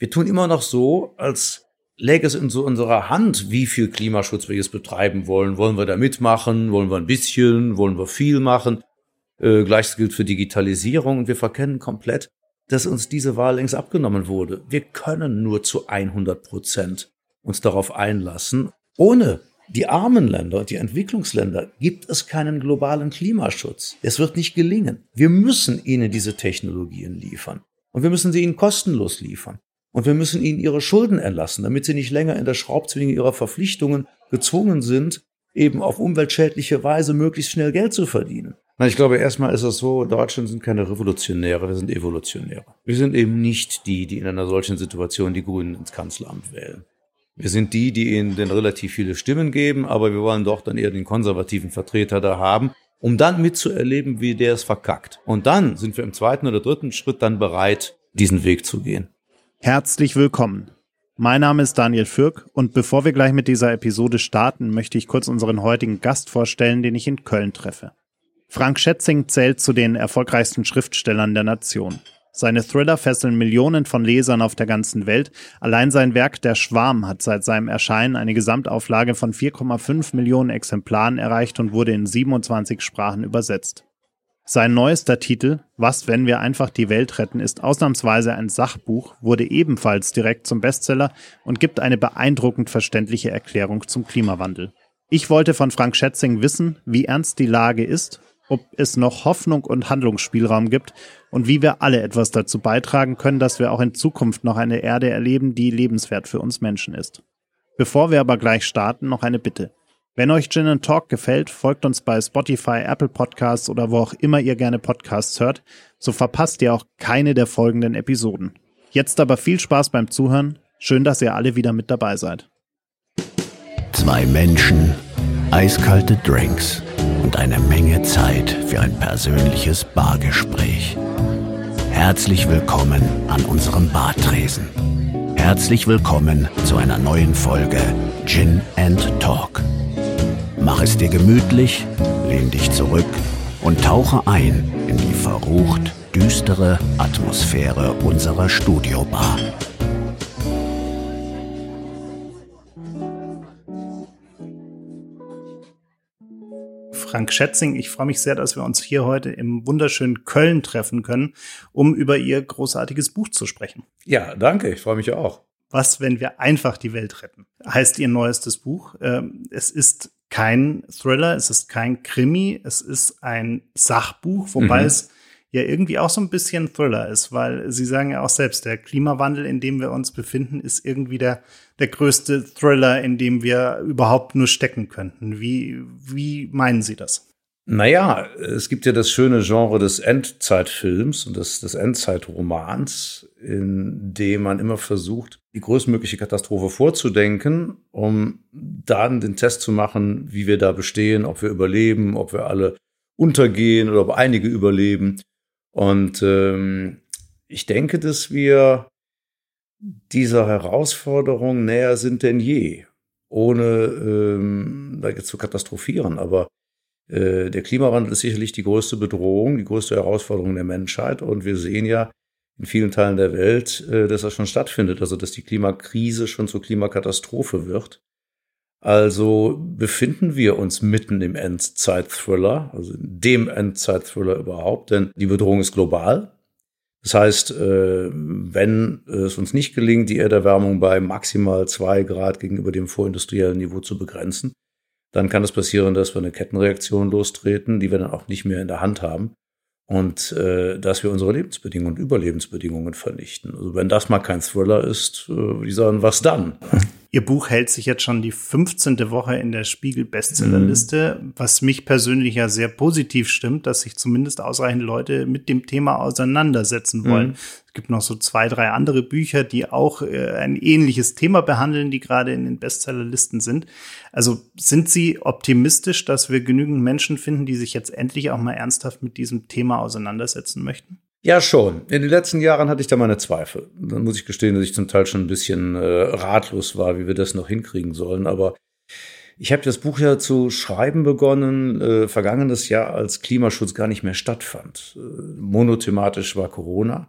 Wir tun immer noch so, als läge es in so unserer Hand, wie viel Klimaschutz wir jetzt betreiben wollen. Wollen wir da mitmachen? Wollen wir ein bisschen? Wollen wir viel machen? Äh, Gleiches gilt für Digitalisierung. Und wir verkennen komplett, dass uns diese Wahl längst abgenommen wurde. Wir können nur zu 100 Prozent uns darauf einlassen. Ohne die armen Länder die Entwicklungsländer gibt es keinen globalen Klimaschutz. Es wird nicht gelingen. Wir müssen ihnen diese Technologien liefern. Und wir müssen sie ihnen kostenlos liefern. Und wir müssen ihnen ihre Schulden erlassen, damit sie nicht länger in der Schraubzwinge ihrer Verpflichtungen gezwungen sind, eben auf umweltschädliche Weise möglichst schnell Geld zu verdienen. Na, ich glaube, erstmal ist es so, Deutschland sind keine Revolutionäre, wir sind Evolutionäre. Wir sind eben nicht die, die in einer solchen Situation die Grünen ins Kanzleramt wählen. Wir sind die, die ihnen denn relativ viele Stimmen geben, aber wir wollen doch dann eher den konservativen Vertreter da haben, um dann mitzuerleben, wie der es verkackt. Und dann sind wir im zweiten oder dritten Schritt dann bereit, diesen Weg zu gehen. Herzlich willkommen. Mein Name ist Daniel Fürk und bevor wir gleich mit dieser Episode starten, möchte ich kurz unseren heutigen Gast vorstellen, den ich in Köln treffe. Frank Schätzing zählt zu den erfolgreichsten Schriftstellern der Nation. Seine Thriller fesseln Millionen von Lesern auf der ganzen Welt. Allein sein Werk Der Schwarm hat seit seinem Erscheinen eine Gesamtauflage von 4,5 Millionen Exemplaren erreicht und wurde in 27 Sprachen übersetzt. Sein neuester Titel, Was, wenn wir einfach die Welt retten, ist ausnahmsweise ein Sachbuch, wurde ebenfalls direkt zum Bestseller und gibt eine beeindruckend verständliche Erklärung zum Klimawandel. Ich wollte von Frank Schätzing wissen, wie ernst die Lage ist, ob es noch Hoffnung und Handlungsspielraum gibt und wie wir alle etwas dazu beitragen können, dass wir auch in Zukunft noch eine Erde erleben, die lebenswert für uns Menschen ist. Bevor wir aber gleich starten, noch eine Bitte. Wenn euch Gin Talk gefällt, folgt uns bei Spotify, Apple Podcasts oder wo auch immer ihr gerne Podcasts hört, so verpasst ihr auch keine der folgenden Episoden. Jetzt aber viel Spaß beim Zuhören. Schön, dass ihr alle wieder mit dabei seid. Zwei Menschen, eiskalte Drinks und eine Menge Zeit für ein persönliches Bargespräch. Herzlich willkommen an unserem Bartresen. Herzlich willkommen zu einer neuen Folge Gin and Talk. Mach es dir gemütlich, lehn dich zurück und tauche ein in die verrucht düstere Atmosphäre unserer Studiobar. Frank Schätzing. Ich freue mich sehr, dass wir uns hier heute im wunderschönen Köln treffen können, um über Ihr großartiges Buch zu sprechen. Ja, danke. Ich freue mich auch. Was, wenn wir einfach die Welt retten? Heißt Ihr neuestes Buch. Ähm, es ist kein Thriller, es ist kein Krimi, es ist ein Sachbuch, wobei mhm. es ja irgendwie auch so ein bisschen Thriller ist, weil Sie sagen ja auch selbst, der Klimawandel, in dem wir uns befinden, ist irgendwie der, der größte Thriller, in dem wir überhaupt nur stecken könnten. Wie, wie meinen Sie das? Naja, es gibt ja das schöne Genre des Endzeitfilms und des, des Endzeitromans, in dem man immer versucht, die größtmögliche Katastrophe vorzudenken, um dann den Test zu machen, wie wir da bestehen, ob wir überleben, ob wir alle untergehen oder ob einige überleben. Und ähm, ich denke, dass wir dieser Herausforderung näher sind denn je, ohne ähm, da jetzt zu katastrophieren. Aber äh, der Klimawandel ist sicherlich die größte Bedrohung, die größte Herausforderung der Menschheit. Und wir sehen ja in vielen Teilen der Welt, äh, dass das schon stattfindet, also dass die Klimakrise schon zur Klimakatastrophe wird. Also befinden wir uns mitten im Endzeit-Thriller, also dem Endzeit-Thriller überhaupt, denn die Bedrohung ist global. Das heißt, äh, wenn es uns nicht gelingt, die Erderwärmung bei maximal zwei Grad gegenüber dem vorindustriellen Niveau zu begrenzen, dann kann es passieren, dass wir eine Kettenreaktion lostreten, die wir dann auch nicht mehr in der Hand haben und äh, dass wir unsere Lebensbedingungen und Überlebensbedingungen vernichten. Also wenn das mal kein Thriller ist, äh, wie sagen, was dann? Ihr Buch hält sich jetzt schon die 15. Woche in der Spiegel-Bestsellerliste, mhm. was mich persönlich ja sehr positiv stimmt, dass sich zumindest ausreichend Leute mit dem Thema auseinandersetzen wollen. Mhm. Es gibt noch so zwei, drei andere Bücher, die auch äh, ein ähnliches Thema behandeln, die gerade in den Bestsellerlisten sind. Also sind Sie optimistisch, dass wir genügend Menschen finden, die sich jetzt endlich auch mal ernsthaft mit diesem Thema auseinandersetzen möchten? Ja, schon. In den letzten Jahren hatte ich da meine Zweifel. Dann muss ich gestehen, dass ich zum Teil schon ein bisschen äh, ratlos war, wie wir das noch hinkriegen sollen. Aber ich habe das Buch ja zu schreiben begonnen, äh, vergangenes Jahr, als Klimaschutz gar nicht mehr stattfand. Äh, monothematisch war Corona.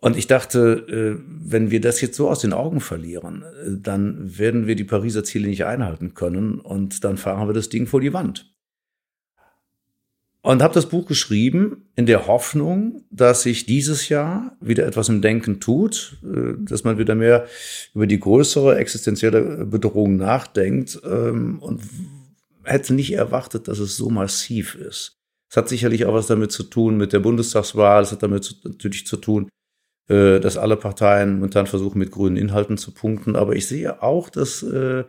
Und ich dachte, äh, wenn wir das jetzt so aus den Augen verlieren, äh, dann werden wir die Pariser Ziele nicht einhalten können und dann fahren wir das Ding vor die Wand. Und habe das Buch geschrieben in der Hoffnung, dass sich dieses Jahr wieder etwas im Denken tut, äh, dass man wieder mehr über die größere existenzielle Bedrohung nachdenkt ähm, und hätte nicht erwartet, dass es so massiv ist. Es hat sicherlich auch was damit zu tun mit der Bundestagswahl, es hat damit natürlich zu tun, äh, dass alle Parteien momentan versuchen, mit grünen Inhalten zu punkten. Aber ich sehe auch, dass, äh,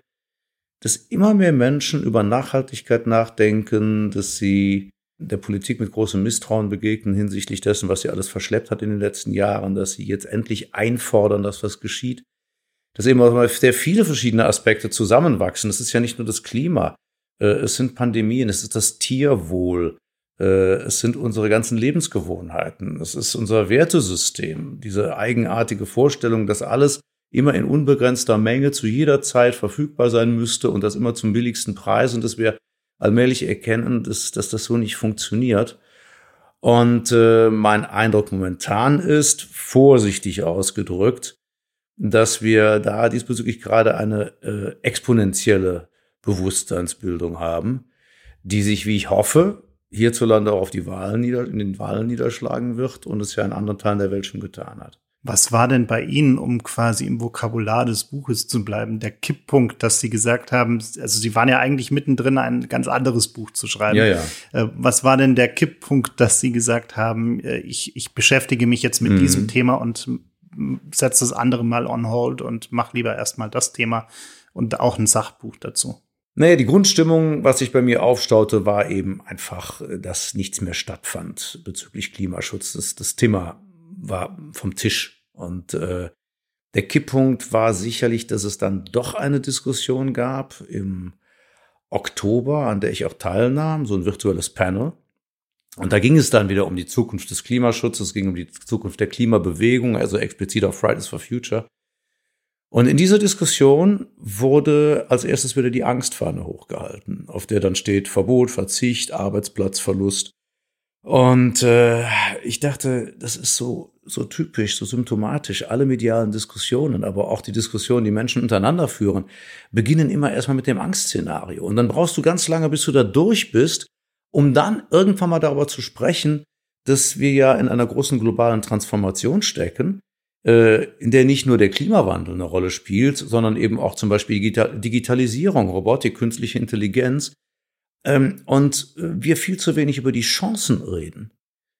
dass immer mehr Menschen über Nachhaltigkeit nachdenken, dass sie der Politik mit großem Misstrauen begegnen hinsichtlich dessen, was sie alles verschleppt hat in den letzten Jahren, dass sie jetzt endlich einfordern, dass was geschieht. Dass eben auch sehr viele verschiedene Aspekte zusammenwachsen. Es ist ja nicht nur das Klima, äh, es sind Pandemien, es ist das Tierwohl, äh, es sind unsere ganzen Lebensgewohnheiten, es ist unser Wertesystem, diese eigenartige Vorstellung, dass alles immer in unbegrenzter Menge zu jeder Zeit verfügbar sein müsste und das immer zum billigsten Preis und dass wir allmählich erkennen, dass, dass das so nicht funktioniert. Und äh, mein Eindruck momentan ist, vorsichtig ausgedrückt, dass wir da diesbezüglich gerade eine äh, exponentielle Bewusstseinsbildung haben, die sich, wie ich hoffe, hierzulande auch auf die Wahlen nieder, in den Wahlen niederschlagen wird und es ja in anderen Teilen der Welt schon getan hat. Was war denn bei Ihnen, um quasi im Vokabular des Buches zu bleiben, der Kipppunkt, dass Sie gesagt haben, also Sie waren ja eigentlich mittendrin, ein ganz anderes Buch zu schreiben. Ja, ja. Äh, was war denn der Kipppunkt, dass Sie gesagt haben, äh, ich, ich beschäftige mich jetzt mit mhm. diesem Thema und setze das andere mal on hold und mach lieber erstmal das Thema und auch ein Sachbuch dazu? Naja, die Grundstimmung, was sich bei mir aufstaute, war eben einfach, äh, dass nichts mehr stattfand bezüglich Klimaschutz. Das, das Thema war vom Tisch. Und äh, der Kipppunkt war sicherlich, dass es dann doch eine Diskussion gab im Oktober, an der ich auch teilnahm, so ein virtuelles Panel. Und da ging es dann wieder um die Zukunft des Klimaschutzes, es ging um die Zukunft der Klimabewegung, also explizit auf Fridays for Future. Und in dieser Diskussion wurde als erstes wieder die Angstfahne hochgehalten, auf der dann steht Verbot, Verzicht, Arbeitsplatzverlust. Und äh, ich dachte, das ist so, so typisch, so symptomatisch. Alle medialen Diskussionen, aber auch die Diskussionen, die Menschen untereinander führen, beginnen immer erstmal mit dem Angstszenario. Und dann brauchst du ganz lange, bis du da durch bist, um dann irgendwann mal darüber zu sprechen, dass wir ja in einer großen globalen Transformation stecken äh, in der nicht nur der Klimawandel eine Rolle spielt, sondern eben auch zum Beispiel Digitalisierung, Robotik, künstliche Intelligenz. Ähm, und äh, wir viel zu wenig über die Chancen reden.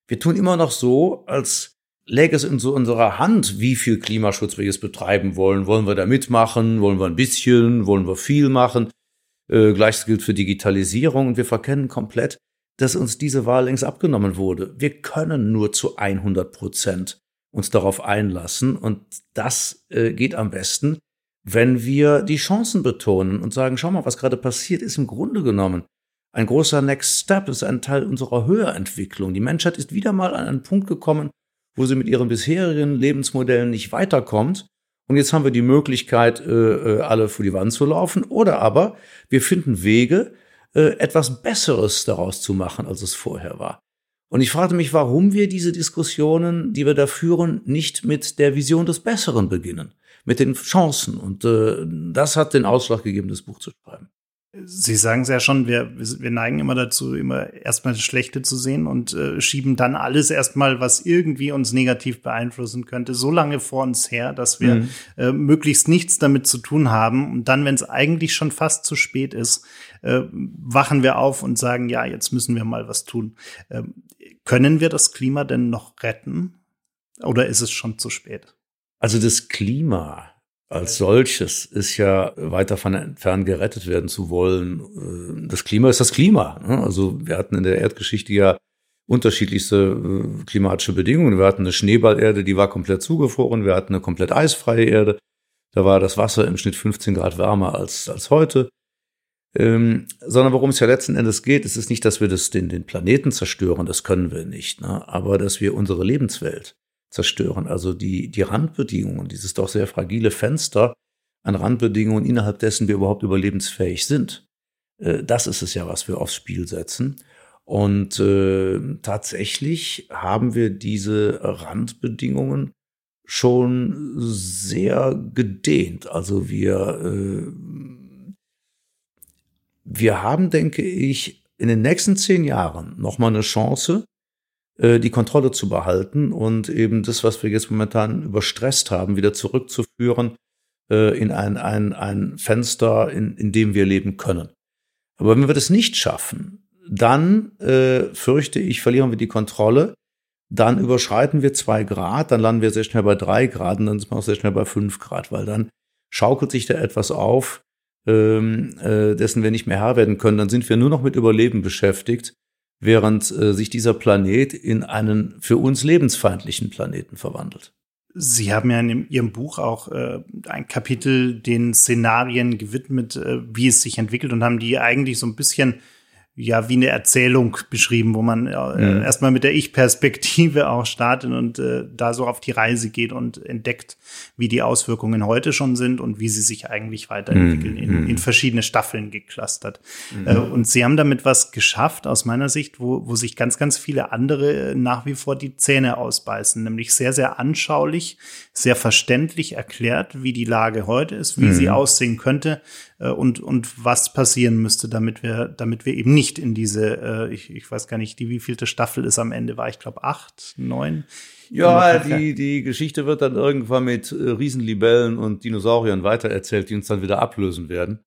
Wir tun immer noch so, als läge es in so unserer Hand, wie viel Klimaschutz wir jetzt betreiben wollen. Wollen wir da mitmachen? Wollen wir ein bisschen? Wollen wir viel machen? Äh, Gleiches gilt für Digitalisierung. Und wir verkennen komplett, dass uns diese Wahl längst abgenommen wurde. Wir können nur zu 100 Prozent uns darauf einlassen. Und das äh, geht am besten, wenn wir die Chancen betonen und sagen, schau mal, was gerade passiert, ist im Grunde genommen ein großer Next Step, ist ein Teil unserer Höherentwicklung. Die Menschheit ist wieder mal an einen Punkt gekommen, wo sie mit ihren bisherigen Lebensmodellen nicht weiterkommt. Und jetzt haben wir die Möglichkeit, äh, äh alle vor die Wand zu laufen. Oder aber wir finden Wege, äh, etwas Besseres daraus zu machen, als es vorher war. Und ich fragte mich, warum wir diese Diskussionen, die wir da führen, nicht mit der Vision des Besseren beginnen, mit den Chancen. Und das hat den Ausschlag gegeben, das Buch zu schreiben. Sie sagen es ja schon, wir, wir neigen immer dazu, immer erstmal das Schlechte zu sehen und äh, schieben dann alles erstmal, was irgendwie uns negativ beeinflussen könnte, so lange vor uns her, dass wir mhm. äh, möglichst nichts damit zu tun haben. Und dann, wenn es eigentlich schon fast zu spät ist, äh, wachen wir auf und sagen, ja, jetzt müssen wir mal was tun. Ähm, können wir das Klima denn noch retten? Oder ist es schon zu spät? Also das Klima als solches ist ja weit davon entfernt, gerettet werden zu wollen. Äh, das Klima ist das Klima. Ne? Also wir hatten in der Erdgeschichte ja unterschiedlichste äh, klimatische Bedingungen. Wir hatten eine Schneeballerde, die war komplett zugefroren. Wir hatten eine komplett eisfreie Erde. Da war das Wasser im Schnitt 15 Grad wärmer als, als heute. Ähm, sondern worum es ja letzten Endes geht, ist es nicht, dass wir das, den, den Planeten zerstören, das können wir nicht, ne? aber dass wir unsere Lebenswelt zerstören. Also die, die Randbedingungen, dieses doch sehr fragile Fenster an Randbedingungen, innerhalb dessen wir überhaupt überlebensfähig sind. Äh, das ist es ja, was wir aufs Spiel setzen. Und äh, tatsächlich haben wir diese Randbedingungen schon sehr gedehnt. Also wir, äh, wir haben, denke ich, in den nächsten zehn Jahren nochmal eine Chance, die Kontrolle zu behalten und eben das, was wir jetzt momentan überstresst haben, wieder zurückzuführen äh, in ein, ein, ein Fenster, in, in dem wir leben können. Aber wenn wir das nicht schaffen, dann äh, fürchte ich, verlieren wir die Kontrolle. Dann überschreiten wir zwei Grad, dann landen wir sehr schnell bei drei Grad und dann sind wir auch sehr schnell bei fünf Grad, weil dann schaukelt sich da etwas auf, ähm, äh, dessen wir nicht mehr Herr werden können. Dann sind wir nur noch mit Überleben beschäftigt, während äh, sich dieser Planet in einen für uns lebensfeindlichen Planeten verwandelt. Sie haben ja in Ihrem Buch auch äh, ein Kapitel den Szenarien gewidmet, äh, wie es sich entwickelt und haben die eigentlich so ein bisschen ja wie eine Erzählung beschrieben, wo man äh, mhm. erstmal mit der Ich-Perspektive auch startet und äh, da so auf die Reise geht und entdeckt, wie die Auswirkungen heute schon sind und wie sie sich eigentlich weiterentwickeln, mhm. in, in, verschiedene Staffeln geclustert. Mhm. Äh, und sie haben damit was geschafft, aus meiner Sicht, wo, wo sich ganz, ganz viele andere nach wie vor die Zähne ausbeißen, nämlich sehr, sehr anschaulich, sehr verständlich erklärt, wie die Lage heute ist, wie sie mhm. aussehen könnte, äh, und, und was passieren müsste, damit wir, damit wir eben nicht in diese, äh, ich, ich weiß gar nicht, die wievielte Staffel ist am Ende, war ich glaube acht, neun. Ja, die, die Geschichte wird dann irgendwann mit äh, Riesenlibellen und Dinosauriern weitererzählt, die uns dann wieder ablösen werden.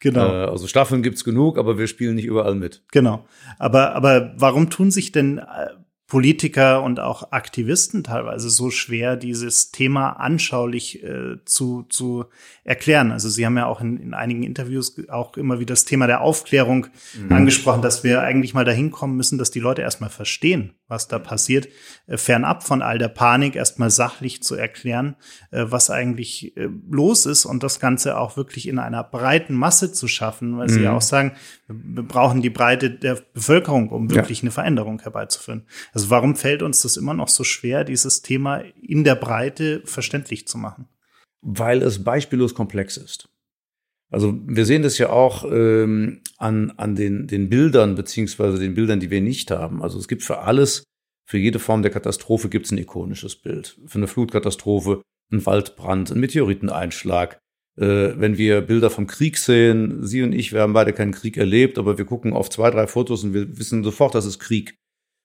Genau. Äh, also Staffeln gibt's genug, aber wir spielen nicht überall mit. Genau. Aber, aber warum tun sich denn äh, Politiker und auch Aktivisten teilweise so schwer, dieses Thema anschaulich äh, zu, zu erklären. Also Sie haben ja auch in, in einigen Interviews auch immer wieder das Thema der Aufklärung mhm. angesprochen, dass wir eigentlich mal dahin kommen müssen, dass die Leute erstmal verstehen, was da passiert, äh, fernab von all der Panik erstmal sachlich zu erklären, äh, was eigentlich äh, los ist und das Ganze auch wirklich in einer breiten Masse zu schaffen, weil mhm. Sie ja auch sagen, wir brauchen die Breite der Bevölkerung, um wirklich ja. eine Veränderung herbeizuführen. Also warum fällt uns das immer noch so schwer, dieses Thema in der Breite verständlich zu machen? Weil es beispiellos komplex ist. Also wir sehen das ja auch ähm, an, an den, den Bildern, beziehungsweise den Bildern, die wir nicht haben. Also es gibt für alles, für jede Form der Katastrophe gibt es ein ikonisches Bild. Für eine Flutkatastrophe, ein Waldbrand, ein Meteoriteneinschlag. Äh, wenn wir Bilder vom Krieg sehen, Sie und ich, wir haben beide keinen Krieg erlebt, aber wir gucken auf zwei, drei Fotos und wir wissen sofort, das ist Krieg.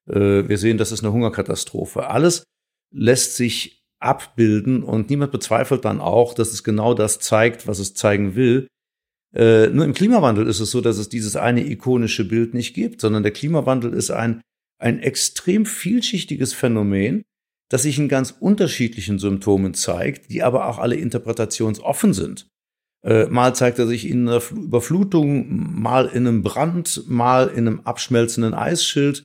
Äh, wir sehen, das ist eine Hungerkatastrophe. Alles lässt sich abbilden und niemand bezweifelt dann auch, dass es genau das zeigt, was es zeigen will. Äh, nur im Klimawandel ist es so, dass es dieses eine ikonische Bild nicht gibt, sondern der Klimawandel ist ein, ein extrem vielschichtiges Phänomen, das sich in ganz unterschiedlichen Symptomen zeigt, die aber auch alle interpretationsoffen sind. Äh, mal zeigt er sich in einer Überflutung, mal in einem Brand, mal in einem abschmelzenden Eisschild,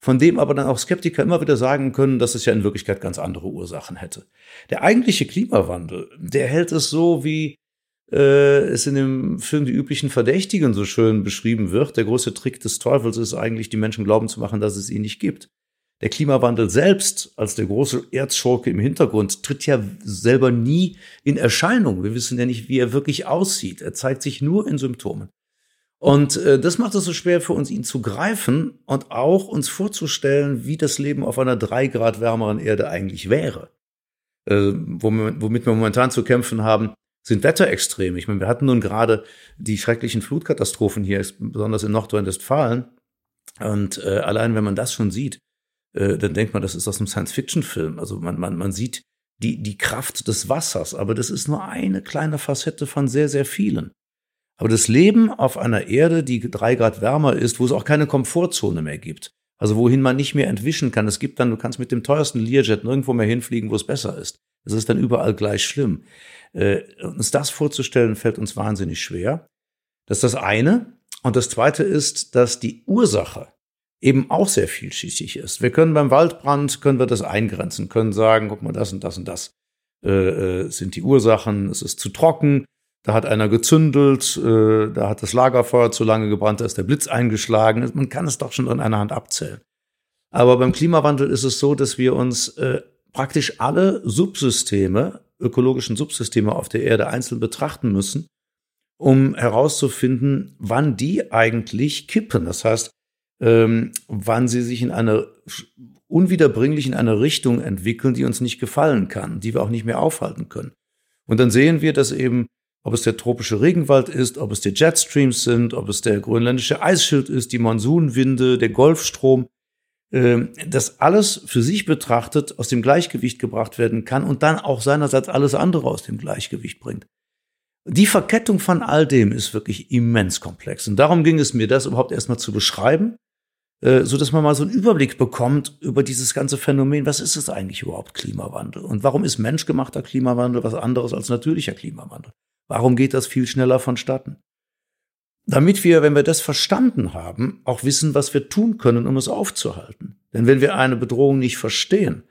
von dem aber dann auch Skeptiker immer wieder sagen können, dass es ja in Wirklichkeit ganz andere Ursachen hätte. Der eigentliche Klimawandel, der hält es so, wie äh, es in dem Film Die üblichen Verdächtigen so schön beschrieben wird. Der große Trick des Teufels ist eigentlich, die Menschen glauben zu machen, dass es ihn nicht gibt. Der Klimawandel selbst als der große Erzschurke im Hintergrund tritt ja selber nie in Erscheinung. Wir wissen ja nicht, wie er wirklich aussieht. Er zeigt sich nur in Symptomen. Und äh, das macht es so schwer für uns, ihn zu greifen und auch uns vorzustellen, wie das Leben auf einer drei Grad wärmeren Erde eigentlich wäre. Äh, womit wir momentan zu kämpfen haben, sind Wetterextreme. Ich meine, wir hatten nun gerade die schrecklichen Flutkatastrophen hier, besonders in Nordrhein-Westfalen. Und äh, allein wenn man das schon sieht, äh, dann denkt man, das ist aus einem Science-Fiction-Film. Also man, man, man sieht die, die Kraft des Wassers, aber das ist nur eine kleine Facette von sehr, sehr vielen. Aber das Leben auf einer Erde, die drei Grad wärmer ist, wo es auch keine Komfortzone mehr gibt, also wohin man nicht mehr entwischen kann. Es gibt dann, du kannst mit dem teuersten Learjet nirgendwo mehr hinfliegen, wo es besser ist. Es ist dann überall gleich schlimm. Äh, uns das vorzustellen, fällt uns wahnsinnig schwer. Das ist das eine. Und das zweite ist, dass die Ursache eben auch sehr vielschichtig ist. Wir können beim Waldbrand, können wir das eingrenzen, können sagen, guck mal, das und das und das äh, äh, sind die Ursachen, es ist zu trocken, da hat einer gezündelt, äh, da hat das Lagerfeuer zu lange gebrannt, da ist der Blitz eingeschlagen. Man kann es doch schon an einer Hand abzählen. Aber beim Klimawandel ist es so, dass wir uns äh, praktisch alle Subsysteme, ökologischen Subsysteme auf der Erde einzeln betrachten müssen, um herauszufinden, wann die eigentlich kippen. Das heißt, ähm, wann sie sich in eine unwiederbringlich in eine Richtung entwickeln, die uns nicht gefallen kann, die wir auch nicht mehr aufhalten können. Und dann sehen wir, dass eben, ob es der tropische Regenwald ist, ob es die Jetstreams sind, ob es der grönländische Eisschild ist, die Monsunwinde, der Golfstrom, äh, dass alles für sich betrachtet aus dem Gleichgewicht gebracht werden kann und dann auch seinerseits alles andere aus dem Gleichgewicht bringt. Die Verkettung von all dem ist wirklich immens komplex. Und darum ging es mir, das überhaupt erstmal zu beschreiben äh, so dass man mal so einen Überblick bekommt über dieses ganze Phänomen. Was ist es eigentlich überhaupt Klimawandel? Und warum ist menschgemachter Klimawandel was anderes als natürlicher Klimawandel? Warum geht das viel schneller vonstatten? Damit wir, wenn wir das verstanden haben, auch wissen, was wir tun können, um es aufzuhalten. Denn wenn wir eine Bedrohung nicht verstehen,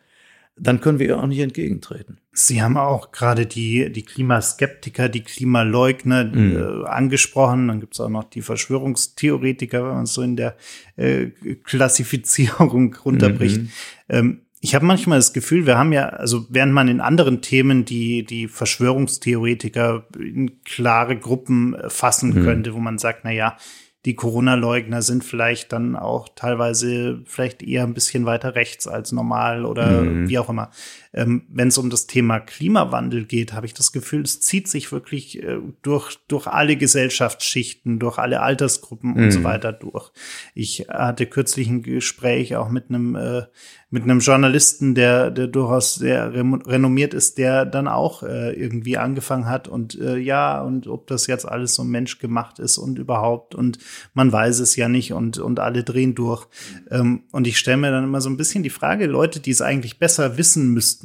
dann können wir ihr auch nicht entgegentreten. Sie haben auch gerade die, die Klimaskeptiker, die Klimaleugner mhm. äh, angesprochen. Dann gibt es auch noch die Verschwörungstheoretiker, wenn man es so in der äh, Klassifizierung runterbricht. Mhm. Ähm, ich habe manchmal das Gefühl, wir haben ja, also während man in anderen Themen die, die Verschwörungstheoretiker in klare Gruppen äh, fassen mhm. könnte, wo man sagt, na ja, die Corona-Leugner sind vielleicht dann auch teilweise vielleicht eher ein bisschen weiter rechts als normal oder mhm. wie auch immer. Ähm, Wenn es um das Thema Klimawandel geht, habe ich das Gefühl, es zieht sich wirklich äh, durch, durch alle Gesellschaftsschichten, durch alle Altersgruppen mhm. und so mhm. weiter durch. Ich hatte kürzlich ein Gespräch auch mit einem äh, mit einem Journalisten, der, der durchaus sehr renommiert ist, der dann auch äh, irgendwie angefangen hat und äh, ja, und ob das jetzt alles so menschgemacht ist und überhaupt und man weiß es ja nicht und, und alle drehen durch. Ähm, und ich stelle mir dann immer so ein bisschen die Frage, Leute, die es eigentlich besser wissen müssten,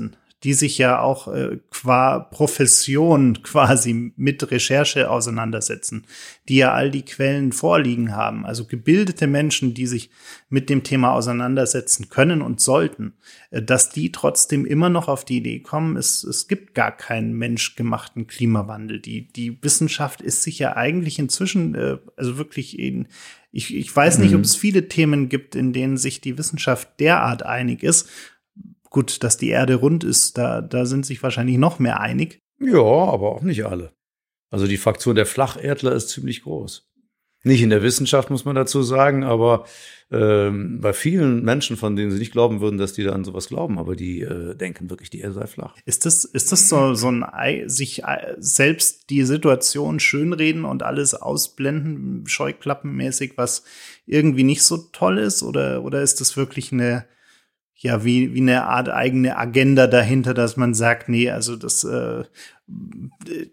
die sich ja auch äh, qua Profession quasi mit Recherche auseinandersetzen, die ja all die Quellen vorliegen haben, also gebildete Menschen, die sich mit dem Thema auseinandersetzen können und sollten, äh, dass die trotzdem immer noch auf die Idee kommen, es, es gibt gar keinen menschgemachten Klimawandel. Die, die Wissenschaft ist sich ja eigentlich inzwischen, äh, also wirklich in, ich, ich weiß nicht, mhm. ob es viele Themen gibt, in denen sich die Wissenschaft derart einig ist. Gut, dass die Erde rund ist, da, da sind sich wahrscheinlich noch mehr einig. Ja, aber auch nicht alle. Also die Fraktion der Flacherdler ist ziemlich groß. Nicht in der Wissenschaft, muss man dazu sagen, aber ähm, bei vielen Menschen, von denen sie nicht glauben würden, dass die da an sowas glauben, aber die äh, denken wirklich, die Erde sei flach. Ist das, ist das so, so ein sich selbst die Situation schönreden und alles ausblenden, scheuklappenmäßig, was irgendwie nicht so toll ist? Oder, oder ist das wirklich eine, ja, wie, wie eine Art eigene Agenda dahinter, dass man sagt, nee, also das, äh,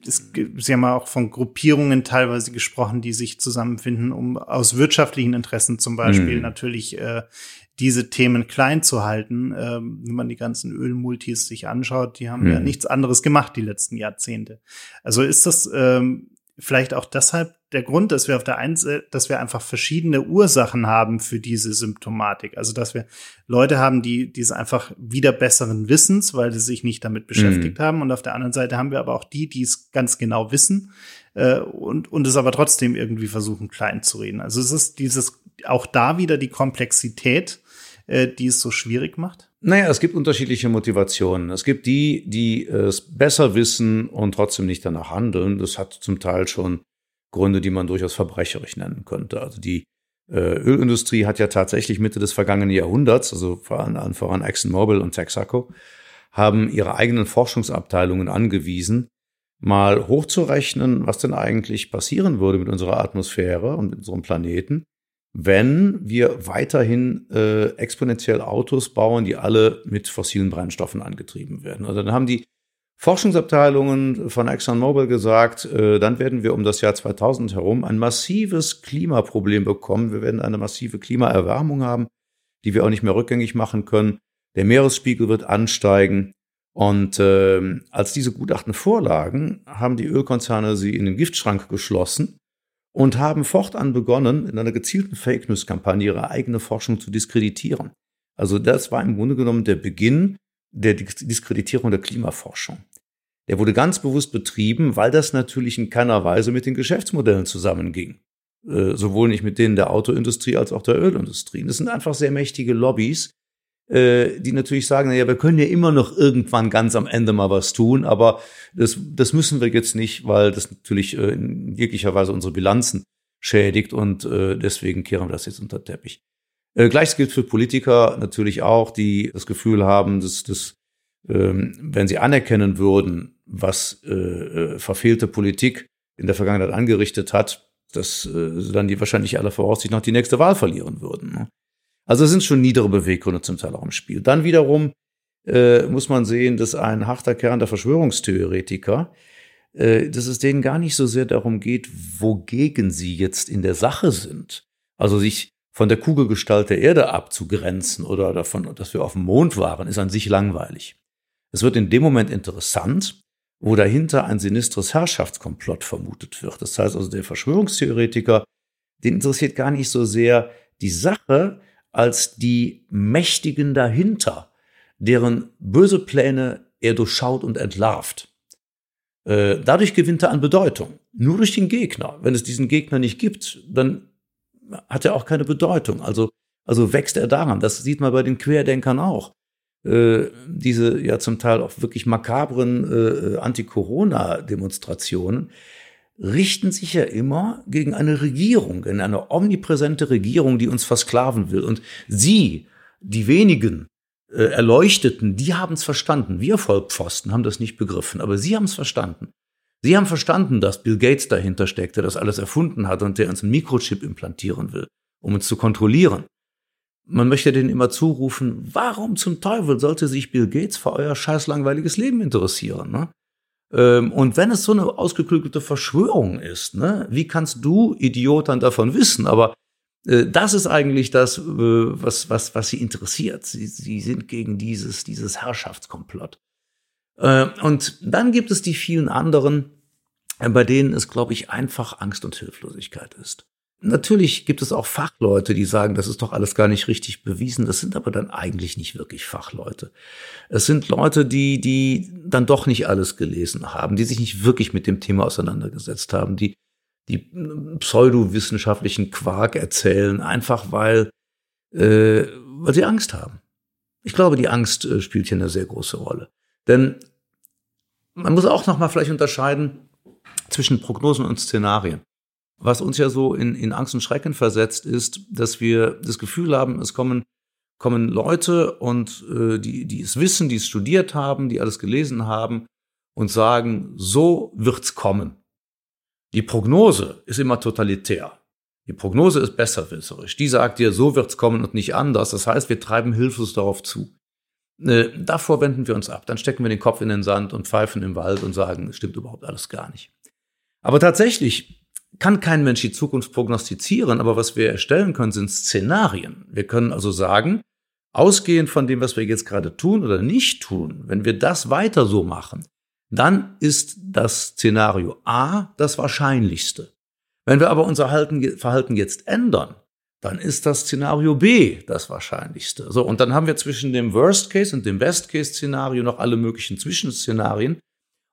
das Sie haben auch von Gruppierungen teilweise gesprochen, die sich zusammenfinden, um aus wirtschaftlichen Interessen zum Beispiel mhm. natürlich äh, diese Themen klein zu halten. Ähm, wenn man die ganzen Ölmultis sich anschaut, die haben mhm. ja nichts anderes gemacht die letzten Jahrzehnte. Also ist das ähm, vielleicht auch deshalb der Grund, dass wir auf der einen Seite, dass wir einfach verschiedene Ursachen haben für diese Symptomatik. Also, dass wir Leute haben, die diese einfach wieder besseren Wissens, weil sie sich nicht damit beschäftigt mhm. haben. Und auf der anderen Seite haben wir aber auch die, die es ganz genau wissen äh, und, und es aber trotzdem irgendwie versuchen, klein zu reden. Also es ist dieses, auch da wieder die Komplexität, äh, die es so schwierig macht. Naja, es gibt unterschiedliche Motivationen. Es gibt die, die es besser wissen und trotzdem nicht danach handeln. Das hat zum Teil schon Gründe, die man durchaus verbrecherisch nennen könnte. Also die äh, Ölindustrie hat ja tatsächlich Mitte des vergangenen Jahrhunderts, also vor allem voran ExxonMobil und Texaco, haben ihre eigenen Forschungsabteilungen angewiesen, mal hochzurechnen, was denn eigentlich passieren würde mit unserer Atmosphäre und mit unserem Planeten, wenn wir weiterhin äh, exponentiell Autos bauen, die alle mit fossilen Brennstoffen angetrieben werden. Also dann haben die Forschungsabteilungen von ExxonMobil gesagt, äh, dann werden wir um das Jahr 2000 herum ein massives Klimaproblem bekommen. Wir werden eine massive Klimaerwärmung haben, die wir auch nicht mehr rückgängig machen können. Der Meeresspiegel wird ansteigen. Und äh, als diese Gutachten vorlagen, haben die Ölkonzerne sie in den Giftschrank geschlossen und haben fortan begonnen, in einer gezielten Fake News-Kampagne ihre eigene Forschung zu diskreditieren. Also das war im Grunde genommen der Beginn der Diskreditierung der Klimaforschung. Der wurde ganz bewusst betrieben, weil das natürlich in keiner Weise mit den Geschäftsmodellen zusammenging. Äh, sowohl nicht mit denen der Autoindustrie als auch der Ölindustrie. Das sind einfach sehr mächtige Lobbys, äh, die natürlich sagen, naja, wir können ja immer noch irgendwann ganz am Ende mal was tun, aber das, das müssen wir jetzt nicht, weil das natürlich äh, in jeglicher Weise unsere Bilanzen schädigt und deswegen kehren wir das jetzt unter Teppich. Äh, Gleiches gilt für Politiker natürlich auch, die das Gefühl haben, dass, dass ähm, wenn sie anerkennen würden, was äh, äh, verfehlte Politik in der Vergangenheit angerichtet hat, dass äh, dann die wahrscheinlich aller Voraussicht nach die nächste Wahl verlieren würden. Ne? Also es sind schon niedere Beweggründe zum Teil auch im Spiel. Dann wiederum äh, muss man sehen, dass ein harter Kern der Verschwörungstheoretiker, äh, dass es denen gar nicht so sehr darum geht, wogegen sie jetzt in der Sache sind. Also sich von der Kugelgestalt der Erde abzugrenzen oder davon, dass wir auf dem Mond waren, ist an sich langweilig. Es wird in dem Moment interessant, wo dahinter ein sinistres Herrschaftskomplott vermutet wird. Das heißt also, der Verschwörungstheoretiker, den interessiert gar nicht so sehr die Sache, als die Mächtigen dahinter, deren böse Pläne er durchschaut und entlarvt. Äh, dadurch gewinnt er an Bedeutung. Nur durch den Gegner. Wenn es diesen Gegner nicht gibt, dann hat er auch keine Bedeutung. Also, also wächst er daran. Das sieht man bei den Querdenkern auch. Äh, diese ja zum Teil auch wirklich makabren äh, Anti-Corona-Demonstrationen richten sich ja immer gegen eine Regierung, in eine omnipräsente Regierung, die uns versklaven will. Und sie, die wenigen äh, Erleuchteten, die haben es verstanden. Wir Vollpfosten haben das nicht begriffen, aber sie haben es verstanden. Sie haben verstanden, dass Bill Gates dahinter steckt, der das alles erfunden hat und der uns einen Mikrochip implantieren will, um uns zu kontrollieren. Man möchte denen immer zurufen, warum zum Teufel sollte sich Bill Gates für euer scheiß langweiliges Leben interessieren? Ne? Ähm, und wenn es so eine ausgeklügelte Verschwörung ist, ne, wie kannst du, Idiot, dann davon wissen? Aber äh, das ist eigentlich das, äh, was, was, was sie interessiert. Sie, sie sind gegen dieses, dieses Herrschaftskomplott. Äh, und dann gibt es die vielen anderen, äh, bei denen es, glaube ich, einfach Angst und Hilflosigkeit ist. Natürlich gibt es auch Fachleute, die sagen, das ist doch alles gar nicht richtig bewiesen. Das sind aber dann eigentlich nicht wirklich Fachleute. Es sind Leute, die, die dann doch nicht alles gelesen haben, die sich nicht wirklich mit dem Thema auseinandergesetzt haben, die, die pseudowissenschaftlichen Quark erzählen, einfach weil, äh, weil sie Angst haben. Ich glaube, die Angst äh, spielt hier eine sehr große Rolle. Denn man muss auch noch mal vielleicht unterscheiden zwischen Prognosen und Szenarien. Was uns ja so in, in Angst und Schrecken versetzt, ist, dass wir das Gefühl haben, es kommen, kommen Leute und äh, die, die es wissen, die es studiert haben, die alles gelesen haben und sagen, so wird's kommen. Die Prognose ist immer totalitär. Die Prognose ist besserwisserisch. Die sagt dir, so wird's kommen und nicht anders. Das heißt, wir treiben hilflos darauf zu. Äh, davor wenden wir uns ab. Dann stecken wir den Kopf in den Sand und pfeifen im Wald und sagen, es stimmt überhaupt alles gar nicht. Aber tatsächlich kann kein Mensch die Zukunft prognostizieren, aber was wir erstellen können, sind Szenarien. Wir können also sagen, ausgehend von dem, was wir jetzt gerade tun oder nicht tun, wenn wir das weiter so machen, dann ist das Szenario A das wahrscheinlichste. Wenn wir aber unser Verhalten jetzt ändern, dann ist das Szenario B das wahrscheinlichste. So, und dann haben wir zwischen dem Worst Case und dem Best Case Szenario noch alle möglichen Zwischenszenarien.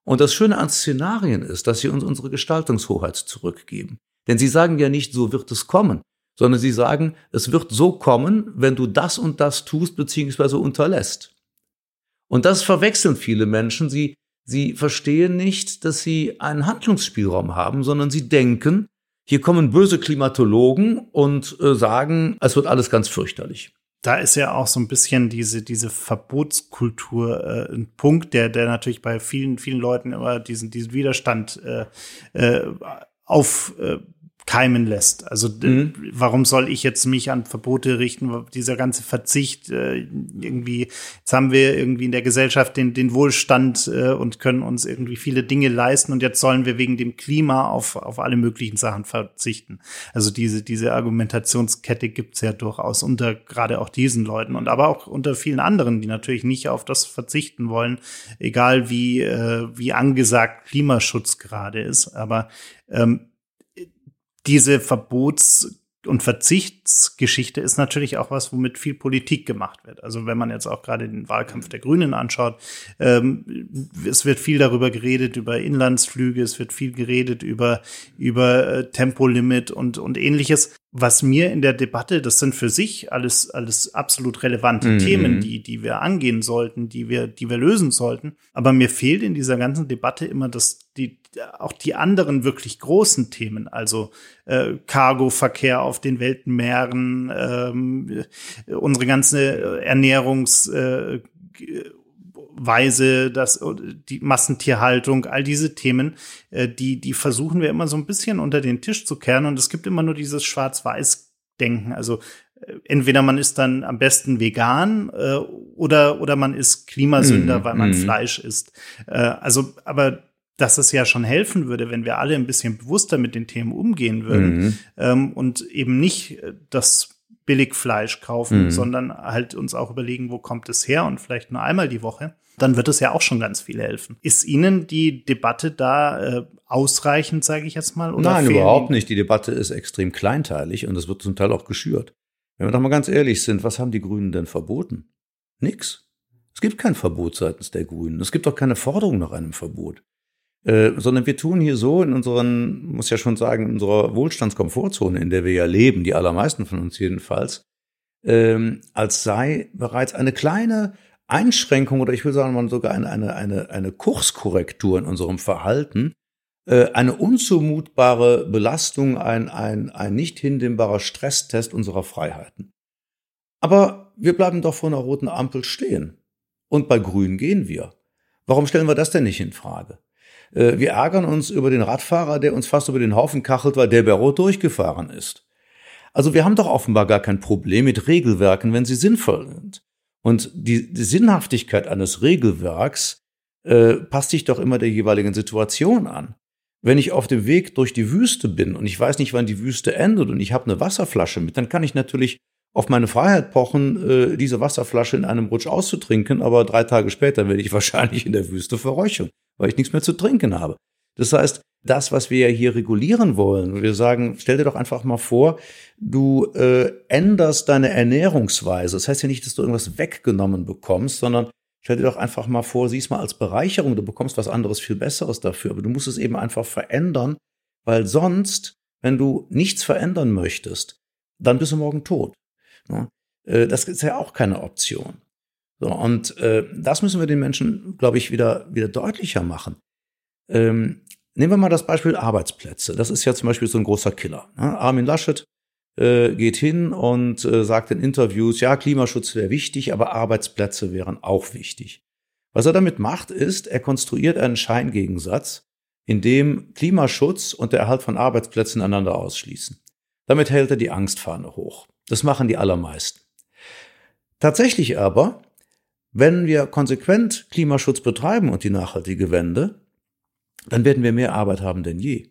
Und das Schöne an Szenarien ist, dass sie uns unsere Gestaltungshoheit zurückgeben. Denn sie sagen ja nicht, so wird es kommen, sondern sie sagen, es wird so kommen, wenn du das und das tust bzw. unterlässt. Und das verwechseln viele Menschen. Sie, sie verstehen nicht, dass sie einen Handlungsspielraum haben, sondern sie denken, hier kommen böse Klimatologen und äh, sagen, es wird alles ganz fürchterlich. Da ist ja auch so ein bisschen diese, diese Verbotskultur äh, ein Punkt, der, der natürlich bei vielen, vielen Leuten immer diesen, diesen Widerstand äh, äh, auf, äh, keimen lässt. Also mhm. warum soll ich jetzt mich an Verbote richten? Dieser ganze Verzicht äh, irgendwie, jetzt haben wir irgendwie in der Gesellschaft den, den Wohlstand äh, und können uns irgendwie viele Dinge leisten und jetzt sollen wir wegen dem Klima auf, auf alle möglichen Sachen verzichten. Also diese, diese Argumentationskette gibt's ja durchaus unter gerade auch diesen Leuten und aber auch unter vielen anderen, die natürlich nicht auf das verzichten wollen, egal wie, äh, wie angesagt Klimaschutz gerade ist. Aber ähm, diese Verbots- und Verzichtsgeschichte ist natürlich auch was, womit viel Politik gemacht wird. Also wenn man jetzt auch gerade den Wahlkampf der Grünen anschaut, ähm, es wird viel darüber geredet, über Inlandsflüge, es wird viel geredet über, über äh, Tempolimit und, und ähnliches, was mir in der Debatte, das sind für sich alles, alles absolut relevante mhm. Themen, die, die wir angehen sollten, die wir, die wir lösen sollten. Aber mir fehlt in dieser ganzen Debatte immer das, die, auch die anderen wirklich großen Themen, also äh, Cargoverkehr auf den Weltmeeren, ähm, unsere ganze Ernährungs, äh, Weise, das, die Massentierhaltung, all diese Themen, äh, die, die versuchen wir immer so ein bisschen unter den Tisch zu kehren. Und es gibt immer nur dieses Schwarz-Weiß-Denken. Also äh, entweder man ist dann am besten vegan äh, oder, oder man ist Klimasünder, mm, weil man mm. Fleisch isst. Äh, also, aber dass es ja schon helfen würde, wenn wir alle ein bisschen bewusster mit den Themen umgehen würden mm. ähm, und eben nicht das Billigfleisch kaufen, mhm. sondern halt uns auch überlegen, wo kommt es her und vielleicht nur einmal die Woche, dann wird es ja auch schon ganz viel helfen. Ist Ihnen die Debatte da äh, ausreichend, sage ich jetzt mal? Oder Nein, überhaupt nicht. Die Debatte ist extrem kleinteilig und es wird zum Teil auch geschürt. Wenn wir doch mal ganz ehrlich sind, was haben die Grünen denn verboten? Nix. Es gibt kein Verbot seitens der Grünen. Es gibt auch keine Forderung nach einem Verbot. Äh, sondern wir tun hier so in unseren, muss ja schon sagen, in unserer Wohlstandskomfortzone, in der wir ja leben, die allermeisten von uns jedenfalls, ähm, als sei bereits eine kleine Einschränkung oder ich will sagen sogar eine, eine, eine, eine Kurskorrektur in unserem Verhalten, äh, eine unzumutbare Belastung, ein, ein, ein nicht hinnehmbarer Stresstest unserer Freiheiten. Aber wir bleiben doch vor einer roten Ampel stehen. Und bei Grün gehen wir. Warum stellen wir das denn nicht in Frage? Äh, wir ärgern uns über den Radfahrer, der uns fast über den Haufen kachelt, weil der bei Rot durchgefahren ist. Also wir haben doch offenbar gar kein Problem mit Regelwerken, wenn sie sinnvoll sind. Und die, die Sinnhaftigkeit eines Regelwerks äh, passt sich doch immer der jeweiligen Situation an. Wenn ich auf dem Weg durch die Wüste bin und ich weiß nicht, wann die Wüste endet und ich habe eine Wasserflasche mit, dann kann ich natürlich auf meine Freiheit pochen, äh, diese Wasserflasche in einem Rutsch auszutrinken, aber drei Tage später werde ich wahrscheinlich in der Wüste verräuchern, weil ich nichts mehr zu trinken habe. Das heißt, das, was wir ja hier regulieren wollen, wir sagen, stell dir doch einfach mal vor, du äh, änderst deine Ernährungsweise. Das heißt ja nicht, dass du irgendwas weggenommen bekommst, sondern stell dir doch einfach mal vor, siehst mal als Bereicherung, du bekommst was anderes, viel Besseres dafür. Aber du musst es eben einfach verändern, weil sonst, wenn du nichts verändern möchtest, dann bist du morgen tot. Ne? Äh, das ist ja auch keine Option. So, und äh, das müssen wir den Menschen, glaube ich, wieder, wieder deutlicher machen. Ähm, nehmen wir mal das Beispiel Arbeitsplätze. Das ist ja zum Beispiel so ein großer Killer. Ne? Armin Laschet äh, geht hin und äh, sagt in Interviews, ja, Klimaschutz wäre wichtig, aber Arbeitsplätze wären auch wichtig. Was er damit macht, ist, er konstruiert einen Scheingegensatz, in dem Klimaschutz und der Erhalt von Arbeitsplätzen einander ausschließen. Damit hält er die Angstfahne hoch. Das machen die allermeisten. Tatsächlich aber, wenn wir konsequent Klimaschutz betreiben und die nachhaltige Wende, dann werden wir mehr Arbeit haben denn je.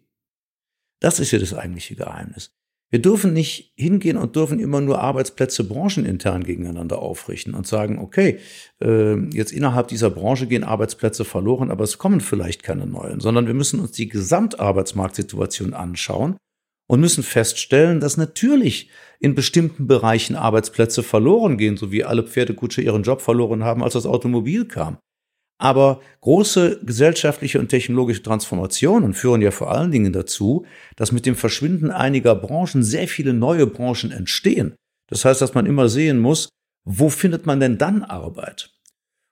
Das ist ja das eigentliche Geheimnis. Wir dürfen nicht hingehen und dürfen immer nur Arbeitsplätze branchenintern gegeneinander aufrichten und sagen, okay, äh, jetzt innerhalb dieser Branche gehen Arbeitsplätze verloren, aber es kommen vielleicht keine neuen, sondern wir müssen uns die Gesamtarbeitsmarktsituation anschauen und müssen feststellen, dass natürlich in bestimmten Bereichen Arbeitsplätze verloren gehen, so wie alle Pferdekutsche ihren Job verloren haben, als das Automobil kam. Aber große gesellschaftliche und technologische Transformationen führen ja vor allen Dingen dazu, dass mit dem Verschwinden einiger Branchen sehr viele neue Branchen entstehen. Das heißt, dass man immer sehen muss, wo findet man denn dann Arbeit?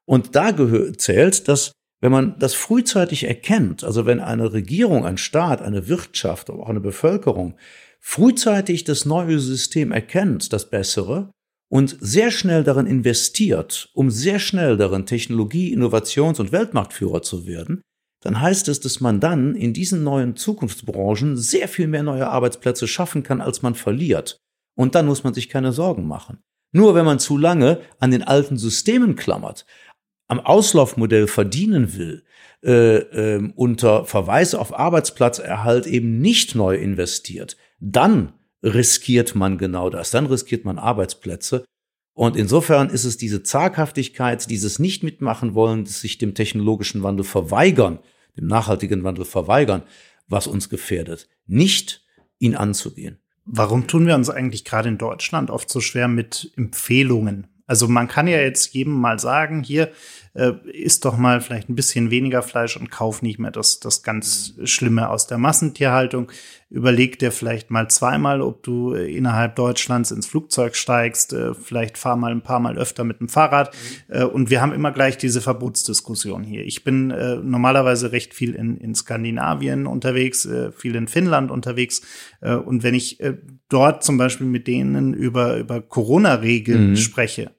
Und da zählt, dass wenn man das frühzeitig erkennt, also wenn eine Regierung, ein Staat, eine Wirtschaft, aber auch eine Bevölkerung frühzeitig das neue System erkennt, das bessere, und sehr schnell darin investiert, um sehr schnell darin Technologie, Innovations- und Weltmarktführer zu werden, dann heißt es, dass man dann in diesen neuen Zukunftsbranchen sehr viel mehr neue Arbeitsplätze schaffen kann, als man verliert. Und dann muss man sich keine Sorgen machen. Nur wenn man zu lange an den alten Systemen klammert, am Auslaufmodell verdienen will, äh, äh, unter Verweis auf Arbeitsplatzerhalt eben nicht neu investiert, dann riskiert man genau das, dann riskiert man Arbeitsplätze. Und insofern ist es diese Zaghaftigkeit, dieses nicht mitmachen wollen, sich dem technologischen Wandel verweigern, dem nachhaltigen Wandel verweigern, was uns gefährdet, nicht ihn anzugehen. Warum tun wir uns eigentlich gerade in Deutschland oft so schwer mit Empfehlungen? Also man kann ja jetzt jedem mal sagen, hier, äh, isst doch mal vielleicht ein bisschen weniger Fleisch und kauf nicht mehr das, das ganz Schlimme aus der Massentierhaltung. Überleg dir vielleicht mal zweimal, ob du äh, innerhalb Deutschlands ins Flugzeug steigst, äh, vielleicht fahr mal ein paar Mal öfter mit dem Fahrrad. Mhm. und wir haben immer gleich diese Verbotsdiskussion hier. Ich bin äh, normalerweise recht viel in, in Skandinavien unterwegs, äh, viel in Finnland unterwegs. Äh, und wenn ich äh, dort zum Beispiel mit denen über, über Corona-Regeln mhm. spreche,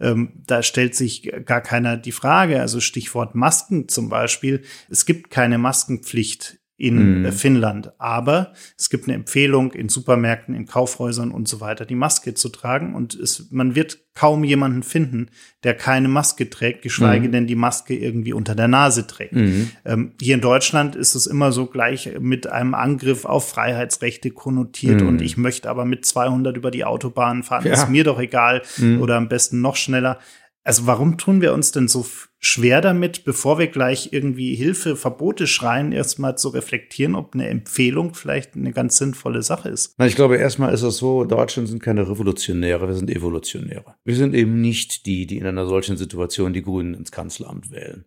ähm, da stellt sich gar keiner die Frage. Also Stichwort Masken zum Beispiel. Es gibt keine Maskenpflicht in mm. Finnland. Aber es gibt eine Empfehlung in Supermärkten, in Kaufhäusern und so weiter, die Maske zu tragen. Und es, man wird kaum jemanden finden, der keine Maske trägt, geschweige mm. denn die Maske irgendwie unter der Nase trägt. Mm. Ähm, hier in Deutschland ist es immer so gleich mit einem Angriff auf Freiheitsrechte konnotiert und ich möchte aber mit 200 über die Autobahn fahren, ja. ist mir doch egal oder am besten noch schneller. Also warum tun wir uns denn so schwer damit, bevor wir gleich irgendwie Hilfe, Verbote schreien, erstmal zu reflektieren, ob eine Empfehlung vielleicht eine ganz sinnvolle Sache ist? Na, ich glaube, erstmal ist es so, Deutschland sind keine Revolutionäre, wir sind Evolutionäre. Wir sind eben nicht die, die in einer solchen Situation die Grünen ins Kanzleramt wählen.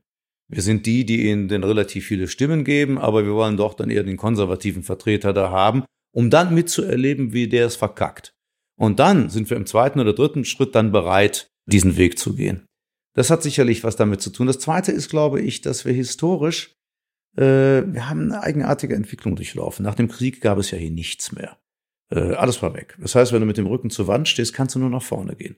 Wir sind die, die ihnen denn relativ viele Stimmen geben, aber wir wollen doch dann eher den konservativen Vertreter da haben, um dann mitzuerleben, wie der es verkackt. Und dann sind wir im zweiten oder dritten Schritt dann bereit, diesen Weg zu gehen. Das hat sicherlich was damit zu tun. Das Zweite ist, glaube ich, dass wir historisch, äh, wir haben eine eigenartige Entwicklung durchlaufen. Nach dem Krieg gab es ja hier nichts mehr. Äh, alles war weg. Das heißt, wenn du mit dem Rücken zur Wand stehst, kannst du nur nach vorne gehen.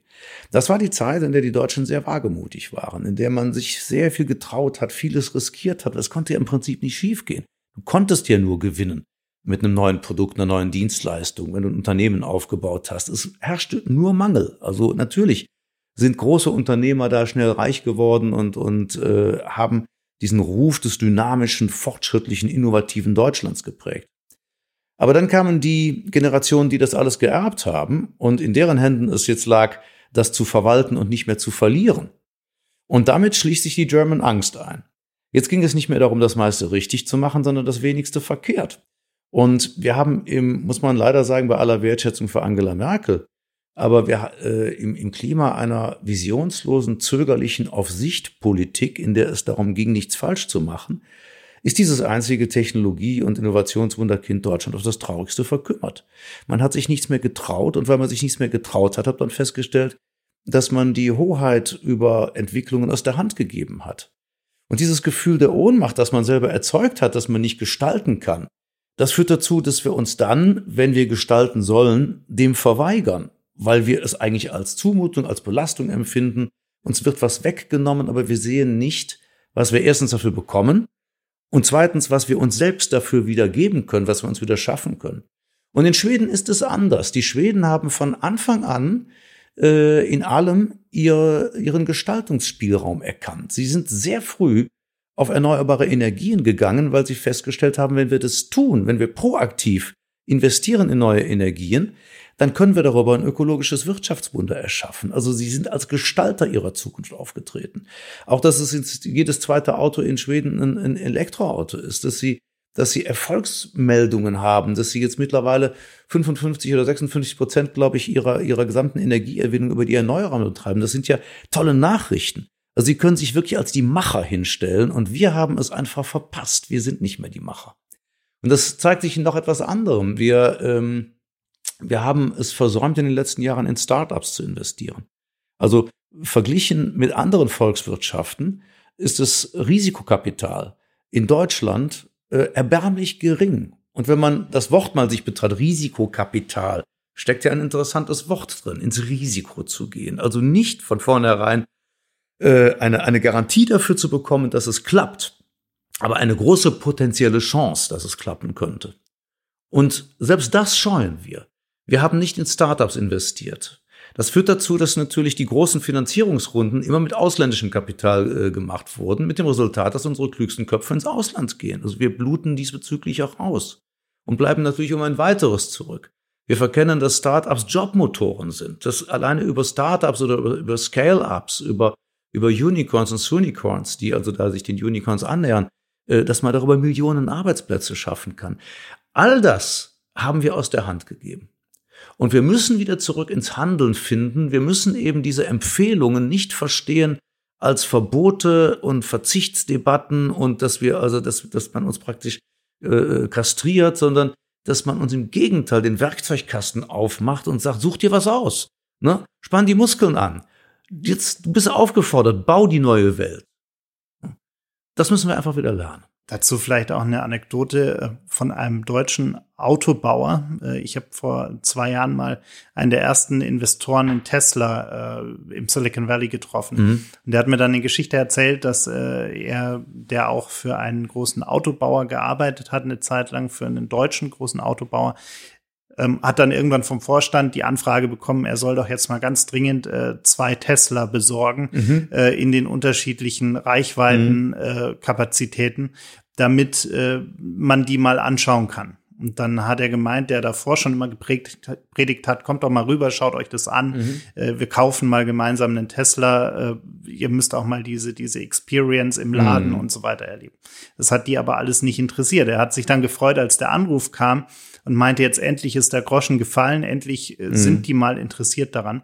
Das war die Zeit, in der die Deutschen sehr wagemutig waren, in der man sich sehr viel getraut hat, vieles riskiert hat. Das konnte ja im Prinzip nicht schiefgehen. Du konntest ja nur gewinnen mit einem neuen Produkt, einer neuen Dienstleistung, wenn du ein Unternehmen aufgebaut hast. Es herrschte nur Mangel. Also natürlich sind große Unternehmer da schnell reich geworden und, und äh, haben diesen Ruf des dynamischen, fortschrittlichen, innovativen Deutschlands geprägt. Aber dann kamen die Generationen, die das alles geerbt haben und in deren Händen es jetzt lag, das zu verwalten und nicht mehr zu verlieren. Und damit schließt sich die German Angst ein. Jetzt ging es nicht mehr darum, das meiste richtig zu machen, sondern das wenigste verkehrt. Und wir haben im, muss man leider sagen, bei aller Wertschätzung für Angela Merkel, aber wir, äh, im, im Klima einer visionslosen, zögerlichen Aufsichtpolitik, in der es darum ging, nichts falsch zu machen, ist dieses einzige Technologie- und Innovationswunderkind Deutschland auf das Traurigste verkümmert. Man hat sich nichts mehr getraut und weil man sich nichts mehr getraut hat, hat man festgestellt, dass man die Hoheit über Entwicklungen aus der Hand gegeben hat. Und dieses Gefühl der Ohnmacht, das man selber erzeugt hat, dass man nicht gestalten kann, das führt dazu, dass wir uns dann, wenn wir gestalten sollen, dem verweigern weil wir es eigentlich als Zumutung, als Belastung empfinden. Uns wird was weggenommen, aber wir sehen nicht, was wir erstens dafür bekommen und zweitens, was wir uns selbst dafür wieder geben können, was wir uns wieder schaffen können. Und in Schweden ist es anders. Die Schweden haben von Anfang an äh, in allem ihr, ihren Gestaltungsspielraum erkannt. Sie sind sehr früh auf erneuerbare Energien gegangen, weil sie festgestellt haben, wenn wir das tun, wenn wir proaktiv investieren in neue Energien, dann können wir darüber ein ökologisches Wirtschaftswunder erschaffen. Also sie sind als Gestalter ihrer Zukunft aufgetreten. Auch dass es jedes zweite Auto in Schweden ein, ein Elektroauto ist, dass sie dass sie Erfolgsmeldungen haben, dass sie jetzt mittlerweile 55 oder 56 Prozent, glaube ich, ihrer, ihrer gesamten Energieerwinnung über die Erneuerbaren betreiben. Das sind ja tolle Nachrichten. Also sie können sich wirklich als die Macher hinstellen und wir haben es einfach verpasst. Wir sind nicht mehr die Macher. Und das zeigt sich in noch etwas anderem. Wir, ähm, wir haben es versäumt, in den letzten Jahren in Startups zu investieren. Also verglichen mit anderen Volkswirtschaften ist das Risikokapital in Deutschland äh, erbärmlich gering. Und wenn man das Wort mal sich betrachtet, Risikokapital, steckt ja ein interessantes Wort drin, ins Risiko zu gehen. Also nicht von vornherein äh, eine, eine Garantie dafür zu bekommen, dass es klappt, aber eine große potenzielle Chance, dass es klappen könnte. Und selbst das scheuen wir. Wir haben nicht in Startups investiert. Das führt dazu, dass natürlich die großen Finanzierungsrunden immer mit ausländischem Kapital äh, gemacht wurden, mit dem Resultat, dass unsere klügsten Köpfe ins Ausland gehen. Also wir bluten diesbezüglich auch aus und bleiben natürlich um ein weiteres zurück. Wir verkennen, dass Startups Jobmotoren sind, dass alleine über Startups oder über, über Scale-Ups, über, über Unicorns und Sunicorns, die also da sich den Unicorns annähern, äh, dass man darüber Millionen Arbeitsplätze schaffen kann. All das haben wir aus der Hand gegeben. Und wir müssen wieder zurück ins Handeln finden. Wir müssen eben diese Empfehlungen nicht verstehen als Verbote und Verzichtsdebatten und dass wir also, dass, dass man uns praktisch äh, kastriert, sondern dass man uns im Gegenteil den Werkzeugkasten aufmacht und sagt, such dir was aus. Ne? Spann die Muskeln an. Jetzt du bist aufgefordert, bau die neue Welt. Das müssen wir einfach wieder lernen. Dazu vielleicht auch eine Anekdote äh, von einem deutschen Autobauer. Äh, ich habe vor zwei Jahren mal einen der ersten Investoren in Tesla äh, im Silicon Valley getroffen. Mhm. Und der hat mir dann eine Geschichte erzählt, dass äh, er, der auch für einen großen Autobauer gearbeitet hat, eine Zeit lang für einen deutschen großen Autobauer, ähm, hat dann irgendwann vom Vorstand die Anfrage bekommen, er soll doch jetzt mal ganz dringend äh, zwei Tesla besorgen mhm. äh, in den unterschiedlichen Reichweitenkapazitäten, mhm. äh, damit äh, man die mal anschauen kann. Und dann hat er gemeint, der davor schon immer gepredigt predigt hat, kommt doch mal rüber, schaut euch das an. Mhm. Äh, wir kaufen mal gemeinsam einen Tesla. Äh, ihr müsst auch mal diese, diese Experience im Laden mhm. und so weiter erleben. Das hat die aber alles nicht interessiert. Er hat sich dann gefreut, als der Anruf kam und meinte, jetzt endlich ist der Groschen gefallen, endlich äh, mhm. sind die mal interessiert daran.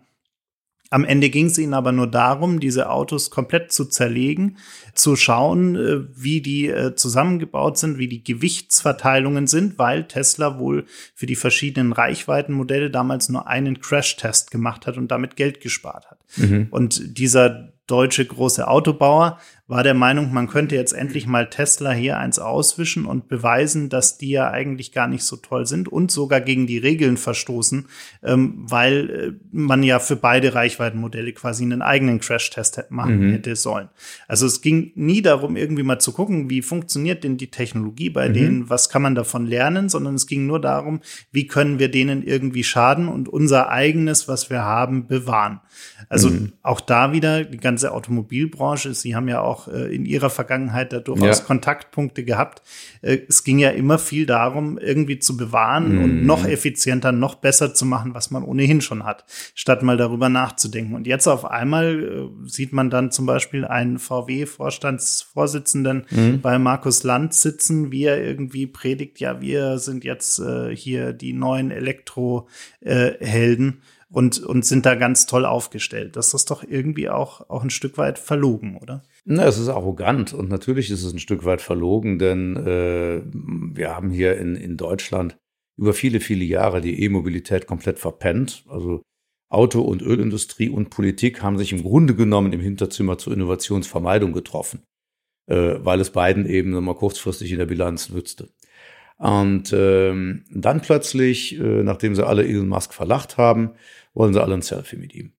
Am Ende ging es ihnen aber nur darum, diese Autos komplett zu zerlegen, zu schauen, äh, wie die äh, zusammengebaut sind, wie die Gewichtsverteilungen sind, weil Tesla wohl für die verschiedenen Reichweitenmodelle damals nur einen Crash-Test gemacht hat und damit Geld gespart hat. Mhm. Und dieser deutsche große Autobauer war der Meinung, man könnte jetzt endlich mal Tesla hier eins auswischen und beweisen, dass die ja eigentlich gar nicht so toll sind und sogar gegen die Regeln verstoßen, ähm, weil äh, man ja für beide Reichweitenmodelle quasi einen eigenen Crash-Test machen mhm. hätte sollen. Also es ging nie darum, irgendwie mal zu gucken, wie funktioniert denn die Technologie bei mhm. denen, was kann man davon lernen, sondern es ging nur darum, wie können wir denen irgendwie schaden und unser eigenes, was wir haben, bewahren. Also mhm. auch da wieder die ganze Automobilbranche, sie haben ja auch auch äh, in ihrer Vergangenheit da durchaus ja. Kontaktpunkte gehabt. Äh, es ging ja immer viel darum, irgendwie zu bewahren mhm. und noch effizienter, noch besser zu machen, was man ohnehin schon hat, statt mal darüber nachzudenken. Und jetzt auf einmal äh, sieht man dann zum Beispiel einen VW-Vorstandsvorsitzenden mhm. bei Markus Land sitzen, wie er irgendwie predigt, ja, wir sind jetzt äh, hier die neuen Elektrohelden. Äh, und, und sind da ganz toll aufgestellt. Das ist doch irgendwie auch, auch ein Stück weit verlogen, oder? Na, es ist arrogant und natürlich ist es ein Stück weit verlogen, denn äh, wir haben hier in, in Deutschland über viele, viele Jahre die E-Mobilität komplett verpennt. Also Auto- und Ölindustrie und Politik haben sich im Grunde genommen im Hinterzimmer zur Innovationsvermeidung getroffen, äh, weil es beiden eben mal kurzfristig in der Bilanz nützte. Und ähm, dann plötzlich, äh, nachdem sie alle Elon Musk verlacht haben, wollen sie alle ein Selfie mit ihm.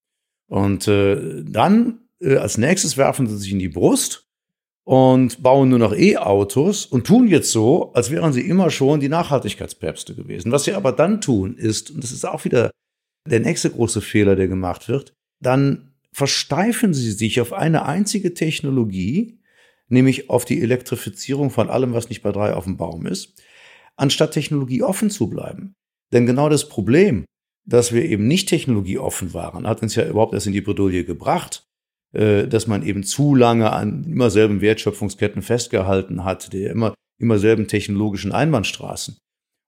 Und äh, dann äh, als nächstes werfen sie sich in die Brust und bauen nur noch E-Autos und tun jetzt so, als wären sie immer schon die Nachhaltigkeitspäpste gewesen. Was sie aber dann tun ist, und das ist auch wieder der nächste große Fehler, der gemacht wird, dann versteifen sie sich auf eine einzige Technologie, nämlich auf die Elektrifizierung von allem, was nicht bei drei auf dem Baum ist, anstatt Technologie offen zu bleiben. Denn genau das Problem, dass wir eben nicht technologieoffen waren, hat uns ja überhaupt erst in die Bredouille gebracht, dass man eben zu lange an immer selben Wertschöpfungsketten festgehalten hat, der immer, immer selben technologischen Einbahnstraßen.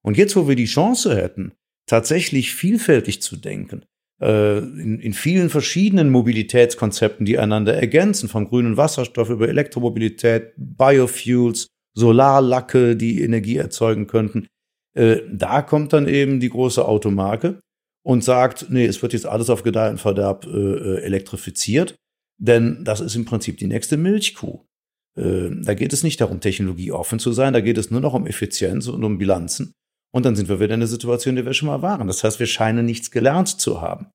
Und jetzt, wo wir die Chance hätten, tatsächlich vielfältig zu denken, äh, in, in vielen verschiedenen Mobilitätskonzepten, die einander ergänzen, vom grünen Wasserstoff über Elektromobilität, Biofuels, Solarlacke, die Energie erzeugen könnten, äh, da kommt dann eben die große Automarke und sagt, nee, es wird jetzt alles auf Gedeih und äh, elektrifiziert. Denn das ist im Prinzip die nächste Milchkuh. Äh, da geht es nicht darum, technologieoffen zu sein, da geht es nur noch um Effizienz und um Bilanzen. Und dann sind wir wieder in der Situation, die wir schon mal waren. Das heißt, wir scheinen nichts gelernt zu haben.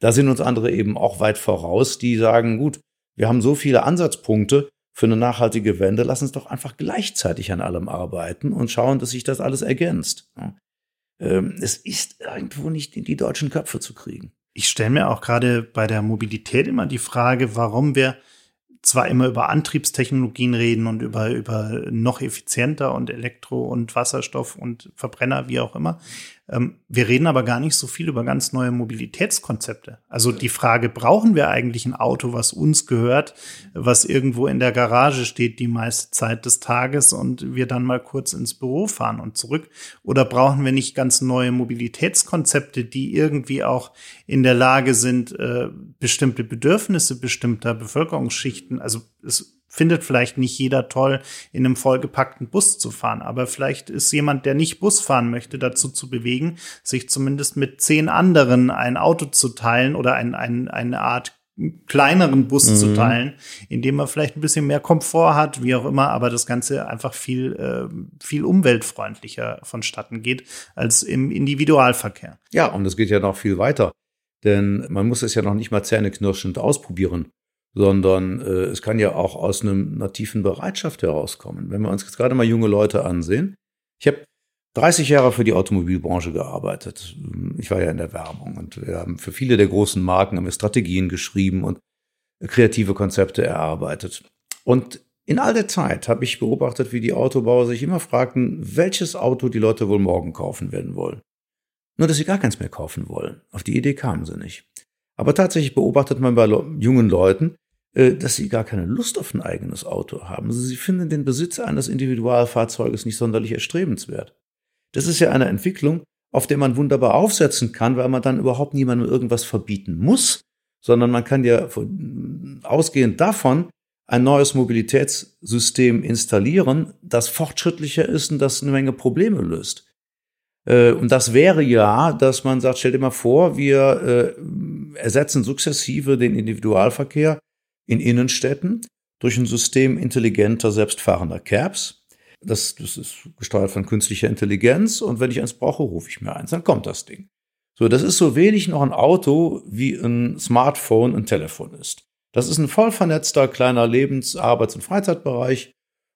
Da sind uns andere eben auch weit voraus, die sagen, gut, wir haben so viele Ansatzpunkte für eine nachhaltige Wende, lass uns doch einfach gleichzeitig an allem arbeiten und schauen, dass sich das alles ergänzt. Ähm, es ist irgendwo nicht in die deutschen Köpfe zu kriegen ich stelle mir auch gerade bei der Mobilität immer die Frage, warum wir zwar immer über Antriebstechnologien reden und über, über noch effizienter und Elektro und Wasserstoff und Verbrenner, wie auch immer. Ähm, wir reden aber gar nicht so viel über ganz neue Mobilitätskonzepte. Also die Frage, brauchen wir eigentlich ein Auto, was uns gehört, was irgendwo in der Garage steht die meiste Zeit des Tages und wir dann mal kurz ins Büro fahren und zurück? Oder brauchen wir nicht ganz neue Mobilitätskonzepte, die irgendwie auch in der Lage sind, äh, bestimmte Bedürfnisse bestimmter Bevölkerungsschichten, also es findet vielleicht nicht jeder toll, in einem vollgepackten Bus zu fahren. Aber vielleicht ist jemand, der nicht Bus fahren möchte, dazu zu bewegen, sich zumindest mit zehn anderen ein Auto zu teilen oder ein, ein, eine Art kleineren Bus mhm. zu teilen, in dem man vielleicht ein bisschen mehr Komfort hat, wie auch immer, aber das Ganze einfach viel, äh, viel umweltfreundlicher vonstatten geht als im Individualverkehr. Ja, und es geht ja noch viel weiter. Denn man muss es ja noch nicht mal zähneknirschend ausprobieren sondern äh, es kann ja auch aus einem, tiefen Bereitschaft herauskommen. Wenn wir uns jetzt gerade mal junge Leute ansehen. Ich habe 30 Jahre für die Automobilbranche gearbeitet. Ich war ja in der Werbung und wir haben für viele der großen Marken haben wir Strategien geschrieben und kreative Konzepte erarbeitet. Und in all der Zeit habe ich beobachtet, wie die Autobauer sich immer fragten, welches Auto die Leute wohl morgen kaufen werden wollen. Nur, dass sie gar keins mehr kaufen wollen. Auf die Idee kamen sie nicht. Aber tatsächlich beobachtet man bei jungen Leuten, dass sie gar keine Lust auf ein eigenes Auto haben. Also sie finden den Besitz eines Individualfahrzeuges nicht sonderlich erstrebenswert. Das ist ja eine Entwicklung, auf der man wunderbar aufsetzen kann, weil man dann überhaupt niemandem irgendwas verbieten muss, sondern man kann ja ausgehend davon ein neues Mobilitätssystem installieren, das fortschrittlicher ist und das eine Menge Probleme löst. Äh, und das wäre ja, dass man sagt, stell dir mal vor, wir äh, ersetzen sukzessive den Individualverkehr in Innenstädten durch ein System intelligenter, selbstfahrender Cabs. Das, das ist gesteuert von künstlicher Intelligenz und wenn ich eins brauche, rufe ich mir eins, dann kommt das Ding. So, das ist so wenig noch ein Auto, wie ein Smartphone ein Telefon ist. Das ist ein voll vernetzter kleiner Lebens-, Arbeits- und Freizeitbereich.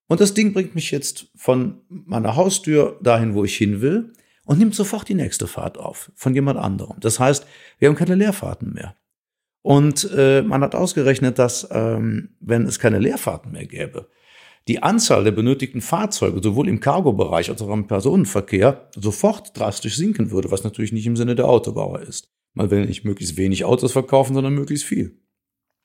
Und das Ding bringt mich jetzt von meiner Haustür dahin, wo ich hin will und nimmt sofort die nächste Fahrt auf von jemand anderem. Das heißt, wir haben keine Leerfahrten mehr. Und äh, man hat ausgerechnet, dass ähm, wenn es keine Leerfahrten mehr gäbe, die Anzahl der benötigten Fahrzeuge sowohl im Cargo-Bereich als auch im Personenverkehr sofort drastisch sinken würde, was natürlich nicht im Sinne der Autobauer ist. Man will nicht möglichst wenig Autos verkaufen, sondern möglichst viel.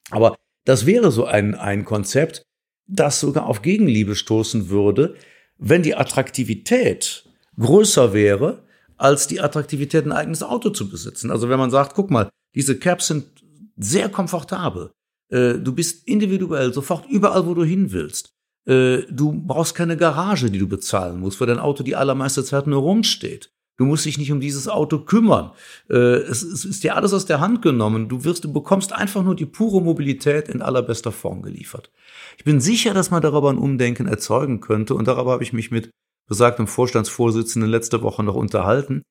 Aber das wäre so ein, ein Konzept, das sogar auf Gegenliebe stoßen würde, wenn die Attraktivität größer wäre, als die Attraktivität, ein eigenes Auto zu besitzen. Also wenn man sagt, guck mal, diese Caps sind sehr komfortabel. Äh, du bist individuell sofort überall, wo du hin willst. Äh, du brauchst keine Garage, die du bezahlen musst, wo dein Auto die allermeiste Zeit nur rumsteht. Du musst dich nicht um dieses Auto kümmern. Äh, es ist dir alles aus der Hand genommen. Du wirst, du bekommst einfach nur die pure Mobilität in allerbester Form geliefert. Ich bin sicher, dass man darüber ein Umdenken erzeugen könnte und darüber habe ich mich mit besagtem Vorstandsvorsitzenden letzte Woche noch unterhalten.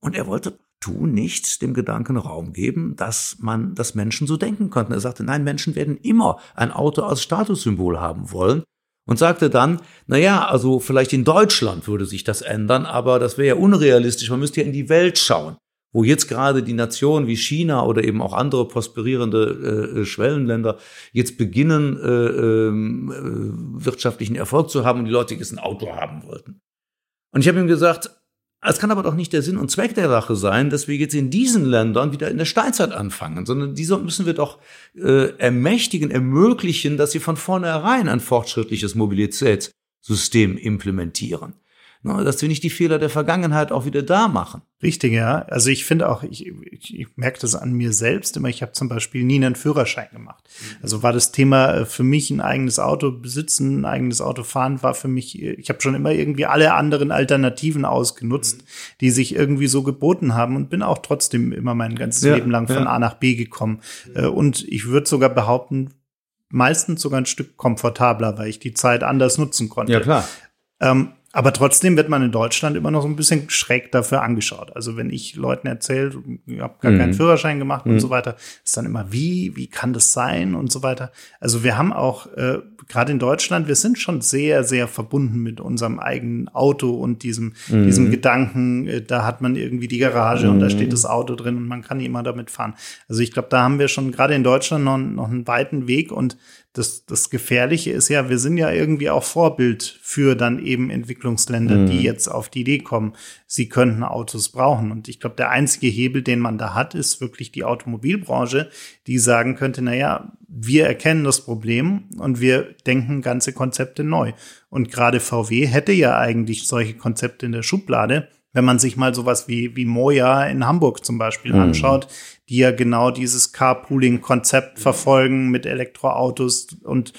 Und er wollte tu nicht dem Gedanken Raum geben, dass man, dass Menschen so denken könnten. Er sagte, nein, Menschen werden immer ein Auto als Statussymbol haben wollen. Und sagte dann, na ja, also vielleicht in Deutschland würde sich das ändern, aber das wäre ja unrealistisch. Man müsste ja in die Welt schauen, wo jetzt gerade die Nationen wie China oder eben auch andere prosperierende äh, Schwellenländer jetzt beginnen, äh, ähm, äh, wirtschaftlichen Erfolg zu haben und die Leute jetzt ein Auto haben wollten. Und ich habe ihm gesagt, es kann aber doch nicht der Sinn und Zweck der Sache sein, dass wir jetzt in diesen Ländern wieder in der Steinzeit anfangen, sondern diese müssen wir doch äh, ermächtigen, ermöglichen, dass sie von vornherein ein fortschrittliches Mobilitätssystem implementieren ne, dass wir nicht die Fehler der Vergangenheit auch wieder da machen. Richtig, ja. Also ich finde auch, ich, ich, ich merke das an mir selbst immer, ich habe zum Beispiel nie einen Führerschein gemacht. Also war das Thema äh, für mich ein eigenes Auto besitzen, ein eigenes Auto fahren, war für mich, ich habe schon immer irgendwie alle anderen Alternativen ausgenutzt, die sich irgendwie so geboten haben und bin auch trotzdem immer mein ganzes ja, Leben lang von ja. A nach B gekommen. Äh, und ich würde sogar behaupten, meistens sogar ein Stück komfortabler, weil ich die Zeit anders nutzen konnte. Ja, klar. Ähm, aber trotzdem wird man in Deutschland immer noch so ein bisschen schräg dafür angeschaut. Also wenn ich Leuten erzähle, ich habe gar mhm. keinen Führerschein gemacht mhm. und so weiter, ist dann immer wie, wie kann das sein und so weiter. Also wir haben auch äh, gerade in Deutschland, wir sind schon sehr, sehr verbunden mit unserem eigenen Auto und diesem, mhm. diesem Gedanken, äh, da hat man irgendwie die Garage und da mhm. steht das Auto drin und man kann immer damit fahren. Also ich glaube, da haben wir schon gerade in Deutschland noch, noch einen weiten Weg und das, das Gefährliche ist ja, wir sind ja irgendwie auch Vorbild für dann eben Entwicklungsländer, mhm. die jetzt auf die Idee kommen, sie könnten Autos brauchen. Und ich glaube, der einzige Hebel, den man da hat, ist wirklich die Automobilbranche, die sagen könnte, na ja, wir erkennen das Problem und wir denken ganze Konzepte neu. Und gerade VW hätte ja eigentlich solche Konzepte in der Schublade wenn man sich mal sowas wie, wie Moja in Hamburg zum Beispiel mhm. anschaut, die ja genau dieses Carpooling-Konzept verfolgen mit Elektroautos und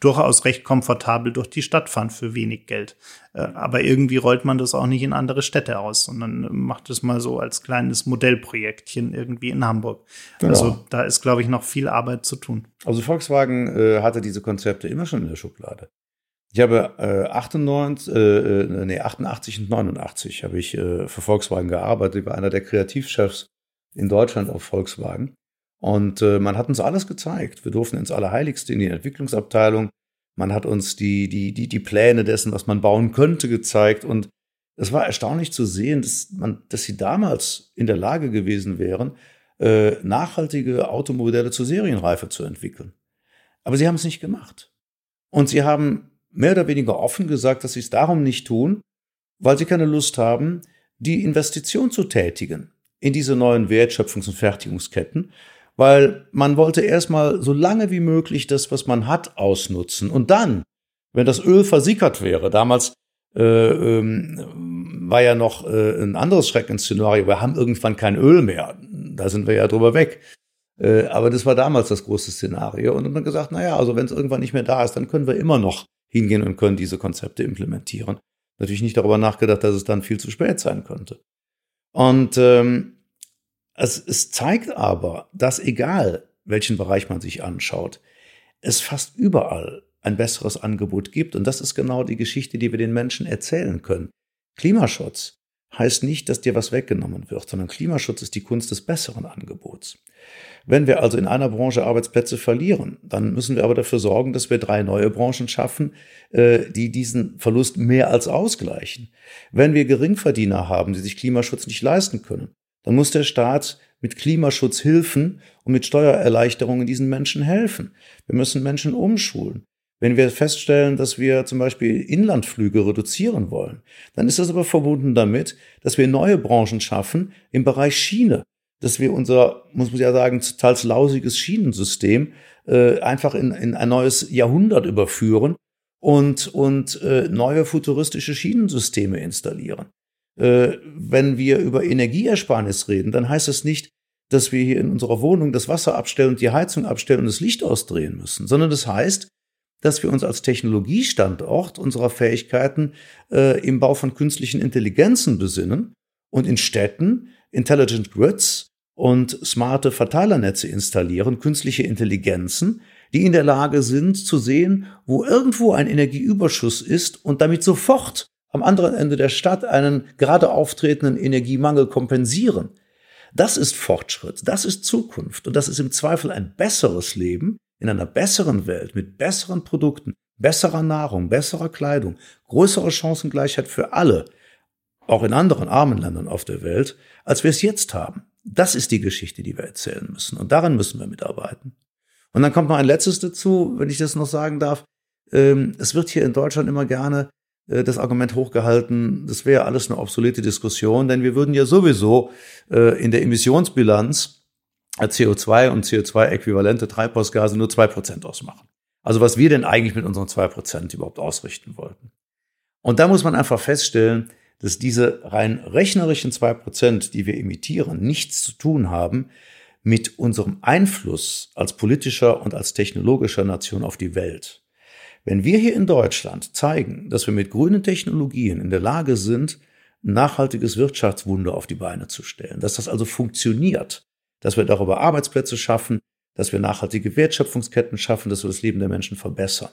durchaus recht komfortabel durch die Stadt fahren für wenig Geld. Äh, aber irgendwie rollt man das auch nicht in andere Städte aus, sondern macht es mal so als kleines Modellprojektchen irgendwie in Hamburg. Genau. Also da ist, glaube ich, noch viel Arbeit zu tun. Also Volkswagen äh, hatte diese Konzepte immer schon in der Schublade. Ich habe äh, 98, äh, äh, nee, 88 und 89 habe ich äh, für Volkswagen gearbeitet. Ich war einer der Kreativchefs in Deutschland auf Volkswagen. Und äh, man hat uns alles gezeigt. Wir durften ins Allerheiligste in die Entwicklungsabteilung. Man hat uns die, die, die, die Pläne dessen, was man bauen könnte, gezeigt. Und es war erstaunlich zu sehen, dass, man, dass sie damals in der Lage gewesen wären, äh, nachhaltige Automodelle zur Serienreife zu entwickeln. Aber sie haben es nicht gemacht. Und sie haben mehr oder weniger offen gesagt, dass sie es darum nicht tun, weil sie keine Lust haben, die Investition zu tätigen in diese neuen Wertschöpfungs- und Fertigungsketten, weil man wollte erstmal so lange wie möglich das, was man hat, ausnutzen. Und dann, wenn das Öl versickert wäre, damals äh, ähm, war ja noch äh, ein anderes Schreckensszenario, wir haben irgendwann kein Öl mehr, da sind wir ja drüber weg. Äh, aber das war damals das große Szenario. Und dann gesagt, naja, also wenn es irgendwann nicht mehr da ist, dann können wir immer noch hingehen und können diese Konzepte implementieren. Natürlich nicht darüber nachgedacht, dass es dann viel zu spät sein könnte. Und ähm, es, es zeigt aber, dass egal welchen Bereich man sich anschaut, es fast überall ein besseres Angebot gibt. Und das ist genau die Geschichte, die wir den Menschen erzählen können. Klimaschutz heißt nicht, dass dir was weggenommen wird, sondern Klimaschutz ist die Kunst des besseren Angebots. Wenn wir also in einer Branche Arbeitsplätze verlieren, dann müssen wir aber dafür sorgen, dass wir drei neue Branchen schaffen, äh, die diesen Verlust mehr als ausgleichen. Wenn wir Geringverdiener haben, die sich Klimaschutz nicht leisten können, dann muss der Staat mit Klimaschutzhilfen und mit Steuererleichterungen diesen Menschen helfen. Wir müssen Menschen umschulen. Wenn wir feststellen, dass wir zum Beispiel Inlandflüge reduzieren wollen, dann ist das aber verbunden damit, dass wir neue Branchen schaffen im Bereich Schiene dass wir unser, muss man ja sagen, teils lausiges Schienensystem äh, einfach in, in ein neues Jahrhundert überführen und, und äh, neue futuristische Schienensysteme installieren. Äh, wenn wir über Energieersparnis reden, dann heißt das nicht, dass wir hier in unserer Wohnung das Wasser abstellen und die Heizung abstellen und das Licht ausdrehen müssen, sondern das heißt, dass wir uns als Technologiestandort unserer Fähigkeiten äh, im Bau von künstlichen Intelligenzen besinnen und in Städten Intelligent Grids und smarte Verteilernetze installieren, künstliche Intelligenzen, die in der Lage sind zu sehen, wo irgendwo ein Energieüberschuss ist und damit sofort am anderen Ende der Stadt einen gerade auftretenden Energiemangel kompensieren. Das ist Fortschritt, das ist Zukunft und das ist im Zweifel ein besseres Leben in einer besseren Welt mit besseren Produkten, besserer Nahrung, besserer Kleidung, größerer Chancengleichheit für alle, auch in anderen armen Ländern auf der Welt, als wir es jetzt haben. Das ist die Geschichte, die wir erzählen müssen. Und daran müssen wir mitarbeiten. Und dann kommt noch ein letztes dazu, wenn ich das noch sagen darf. Ähm, es wird hier in Deutschland immer gerne äh, das Argument hochgehalten, das wäre alles eine obsolete Diskussion, denn wir würden ja sowieso äh, in der Emissionsbilanz CO2 und CO2-äquivalente Treibhausgase nur zwei Prozent ausmachen. Also was wir denn eigentlich mit unseren zwei Prozent überhaupt ausrichten wollten. Und da muss man einfach feststellen, dass diese rein rechnerischen zwei Prozent, die wir emittieren, nichts zu tun haben mit unserem Einfluss als politischer und als technologischer Nation auf die Welt. Wenn wir hier in Deutschland zeigen, dass wir mit grünen Technologien in der Lage sind, ein nachhaltiges Wirtschaftswunder auf die Beine zu stellen, dass das also funktioniert, dass wir darüber Arbeitsplätze schaffen, dass wir nachhaltige Wertschöpfungsketten schaffen, dass wir das Leben der Menschen verbessern,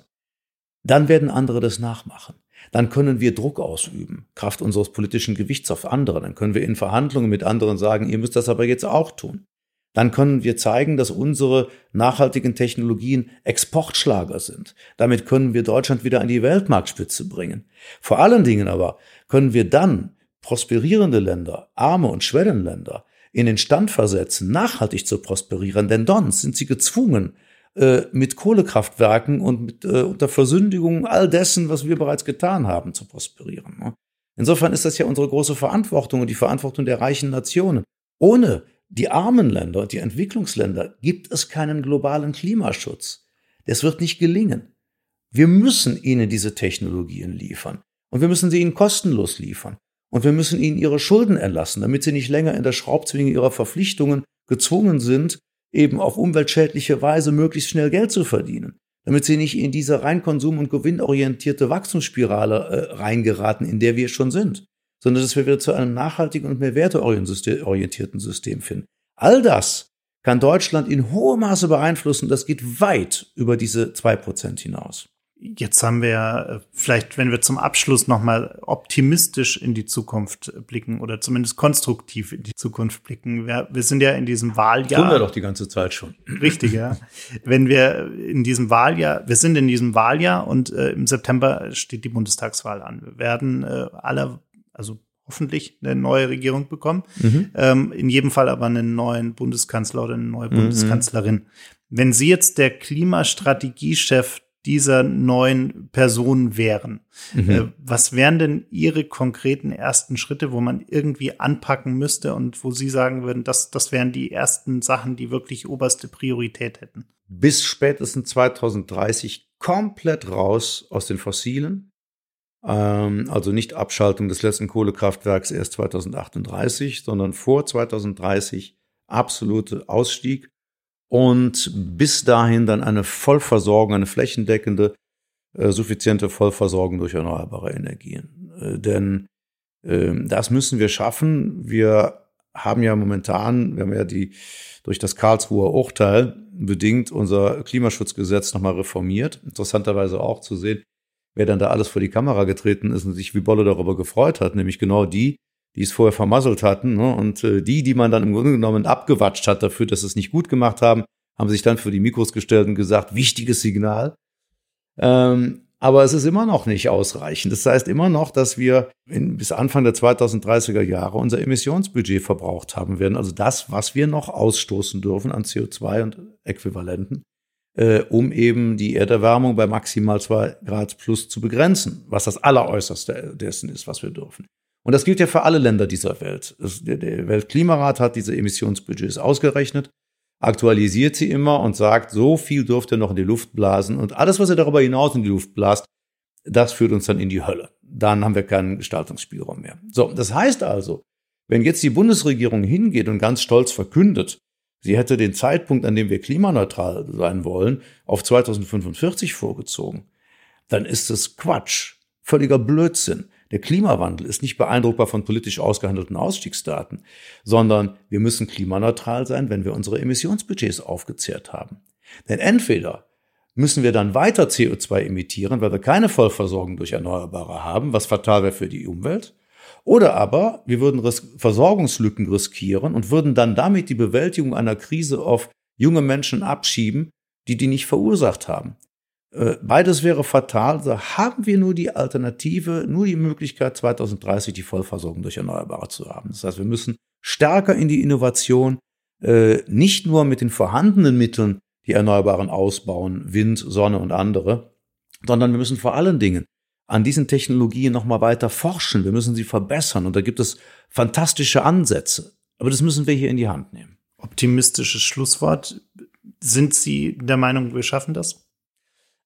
dann werden andere das nachmachen dann können wir Druck ausüben, Kraft unseres politischen Gewichts auf andere. Dann können wir in Verhandlungen mit anderen sagen, ihr müsst das aber jetzt auch tun. Dann können wir zeigen, dass unsere nachhaltigen Technologien Exportschlager sind. Damit können wir Deutschland wieder an die Weltmarktspitze bringen. Vor allen Dingen aber können wir dann prosperierende Länder, arme und Schwellenländer in den Stand versetzen, nachhaltig zu prosperieren, denn sonst sind sie gezwungen, äh, mit Kohlekraftwerken und mit, äh, unter Versündigung all dessen, was wir bereits getan haben, zu prosperieren. Ne? Insofern ist das ja unsere große Verantwortung und die Verantwortung der reichen Nationen. Ohne die armen Länder und die Entwicklungsländer gibt es keinen globalen Klimaschutz. Das wird nicht gelingen. Wir müssen ihnen diese Technologien liefern. Und wir müssen sie ihnen kostenlos liefern. Und wir müssen ihnen ihre Schulden erlassen, damit sie nicht länger in der Schraubzwinge ihrer Verpflichtungen gezwungen sind, eben auf umweltschädliche Weise möglichst schnell Geld zu verdienen. Damit sie nicht in diese rein konsum- und gewinnorientierte Wachstumsspirale äh, reingeraten, in der wir schon sind sondern dass wir wieder zu einem nachhaltigen und mehr werteorientierten System finden. All das kann Deutschland in hohem Maße beeinflussen. Das geht weit über diese zwei Prozent hinaus. Jetzt haben wir ja äh, vielleicht, wenn wir zum Abschluss nochmal optimistisch in die Zukunft blicken oder zumindest konstruktiv in die Zukunft blicken. Wir, wir sind ja in diesem Wahljahr. Tun wir doch die ganze Zeit schon. Richtig, ja. wenn wir in diesem Wahljahr, wir sind in diesem Wahljahr und äh, im September steht die Bundestagswahl an. Wir werden äh, alle also hoffentlich eine neue Regierung bekommen. Mhm. Ähm, in jedem Fall aber einen neuen Bundeskanzler oder eine neue mhm. Bundeskanzlerin. Wenn Sie jetzt der Klimastrategiechef dieser neuen Person wären, mhm. äh, was wären denn Ihre konkreten ersten Schritte, wo man irgendwie anpacken müsste und wo Sie sagen würden, das, das wären die ersten Sachen, die wirklich oberste Priorität hätten? Bis spätestens 2030 komplett raus aus den Fossilen, ähm, also nicht Abschaltung des letzten Kohlekraftwerks erst 2038, sondern vor 2030 absolute Ausstieg und bis dahin dann eine Vollversorgung, eine flächendeckende, äh, suffiziente Vollversorgung durch erneuerbare Energien. Äh, denn äh, das müssen wir schaffen. Wir haben ja momentan, wir haben ja die durch das Karlsruher Urteil bedingt unser Klimaschutzgesetz nochmal reformiert. Interessanterweise auch zu sehen, wer dann da alles vor die Kamera getreten ist und sich wie Bolle darüber gefreut hat, nämlich genau die, die es vorher vermasselt hatten. Ne? Und äh, die, die man dann im Grunde genommen abgewatscht hat dafür, dass sie es nicht gut gemacht haben, haben sich dann für die Mikros gestellt und gesagt, wichtiges Signal. Ähm, aber es ist immer noch nicht ausreichend. Das heißt immer noch, dass wir in, bis Anfang der 2030er Jahre unser Emissionsbudget verbraucht haben werden. Also das, was wir noch ausstoßen dürfen an CO2 und Äquivalenten äh, um eben die Erderwärmung bei maximal zwei Grad plus zu begrenzen, was das Alleräußerste dessen ist, was wir dürfen. Und das gilt ja für alle Länder dieser Welt. Das, der, Weltklimarat hat diese Emissionsbudgets ausgerechnet, aktualisiert sie immer und sagt, so viel dürft ihr noch in die Luft blasen und alles, was ihr darüber hinaus in die Luft blast, das führt uns dann in die Hölle. Dann haben wir keinen Gestaltungsspielraum mehr. So, das heißt also, wenn jetzt die Bundesregierung hingeht und ganz stolz verkündet, Sie hätte den Zeitpunkt, an dem wir klimaneutral sein wollen, auf 2045 vorgezogen. Dann ist es Quatsch, völliger Blödsinn. Der Klimawandel ist nicht beeindruckbar von politisch ausgehandelten Ausstiegsdaten, sondern wir müssen klimaneutral sein, wenn wir unsere Emissionsbudgets aufgezehrt haben. Denn entweder müssen wir dann weiter CO2 emittieren, weil wir keine Vollversorgung durch Erneuerbare haben, was fatal wäre für die Umwelt, oder aber wir würden Versorgungslücken riskieren und würden dann damit die Bewältigung einer Krise auf junge Menschen abschieben, die die nicht verursacht haben. Äh, beides wäre fatal. Da haben wir nur die Alternative, nur die Möglichkeit, 2030 die Vollversorgung durch Erneuerbare zu haben. Das heißt, wir müssen stärker in die Innovation, äh, nicht nur mit den vorhandenen Mitteln die Erneuerbaren ausbauen, Wind, Sonne und andere, sondern wir müssen vor allen Dingen an diesen Technologien noch mal weiter forschen. Wir müssen sie verbessern und da gibt es fantastische Ansätze. Aber das müssen wir hier in die Hand nehmen. Optimistisches Schlusswort. Sind Sie der Meinung, wir schaffen das?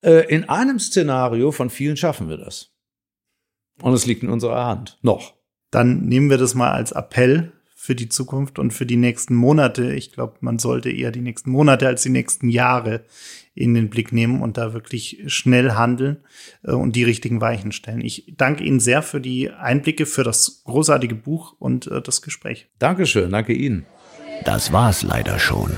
Äh, in einem Szenario von vielen schaffen wir das. Und es liegt in unserer Hand. Noch. Dann nehmen wir das mal als Appell für die Zukunft und für die nächsten Monate. Ich glaube, man sollte eher die nächsten Monate als die nächsten Jahre in den Blick nehmen und da wirklich schnell handeln äh, und die richtigen Weichen stellen. Ich danke Ihnen sehr für die Einblicke, für das großartige Buch und äh, das Gespräch. Dankeschön, danke Ihnen. Das war's leider schon.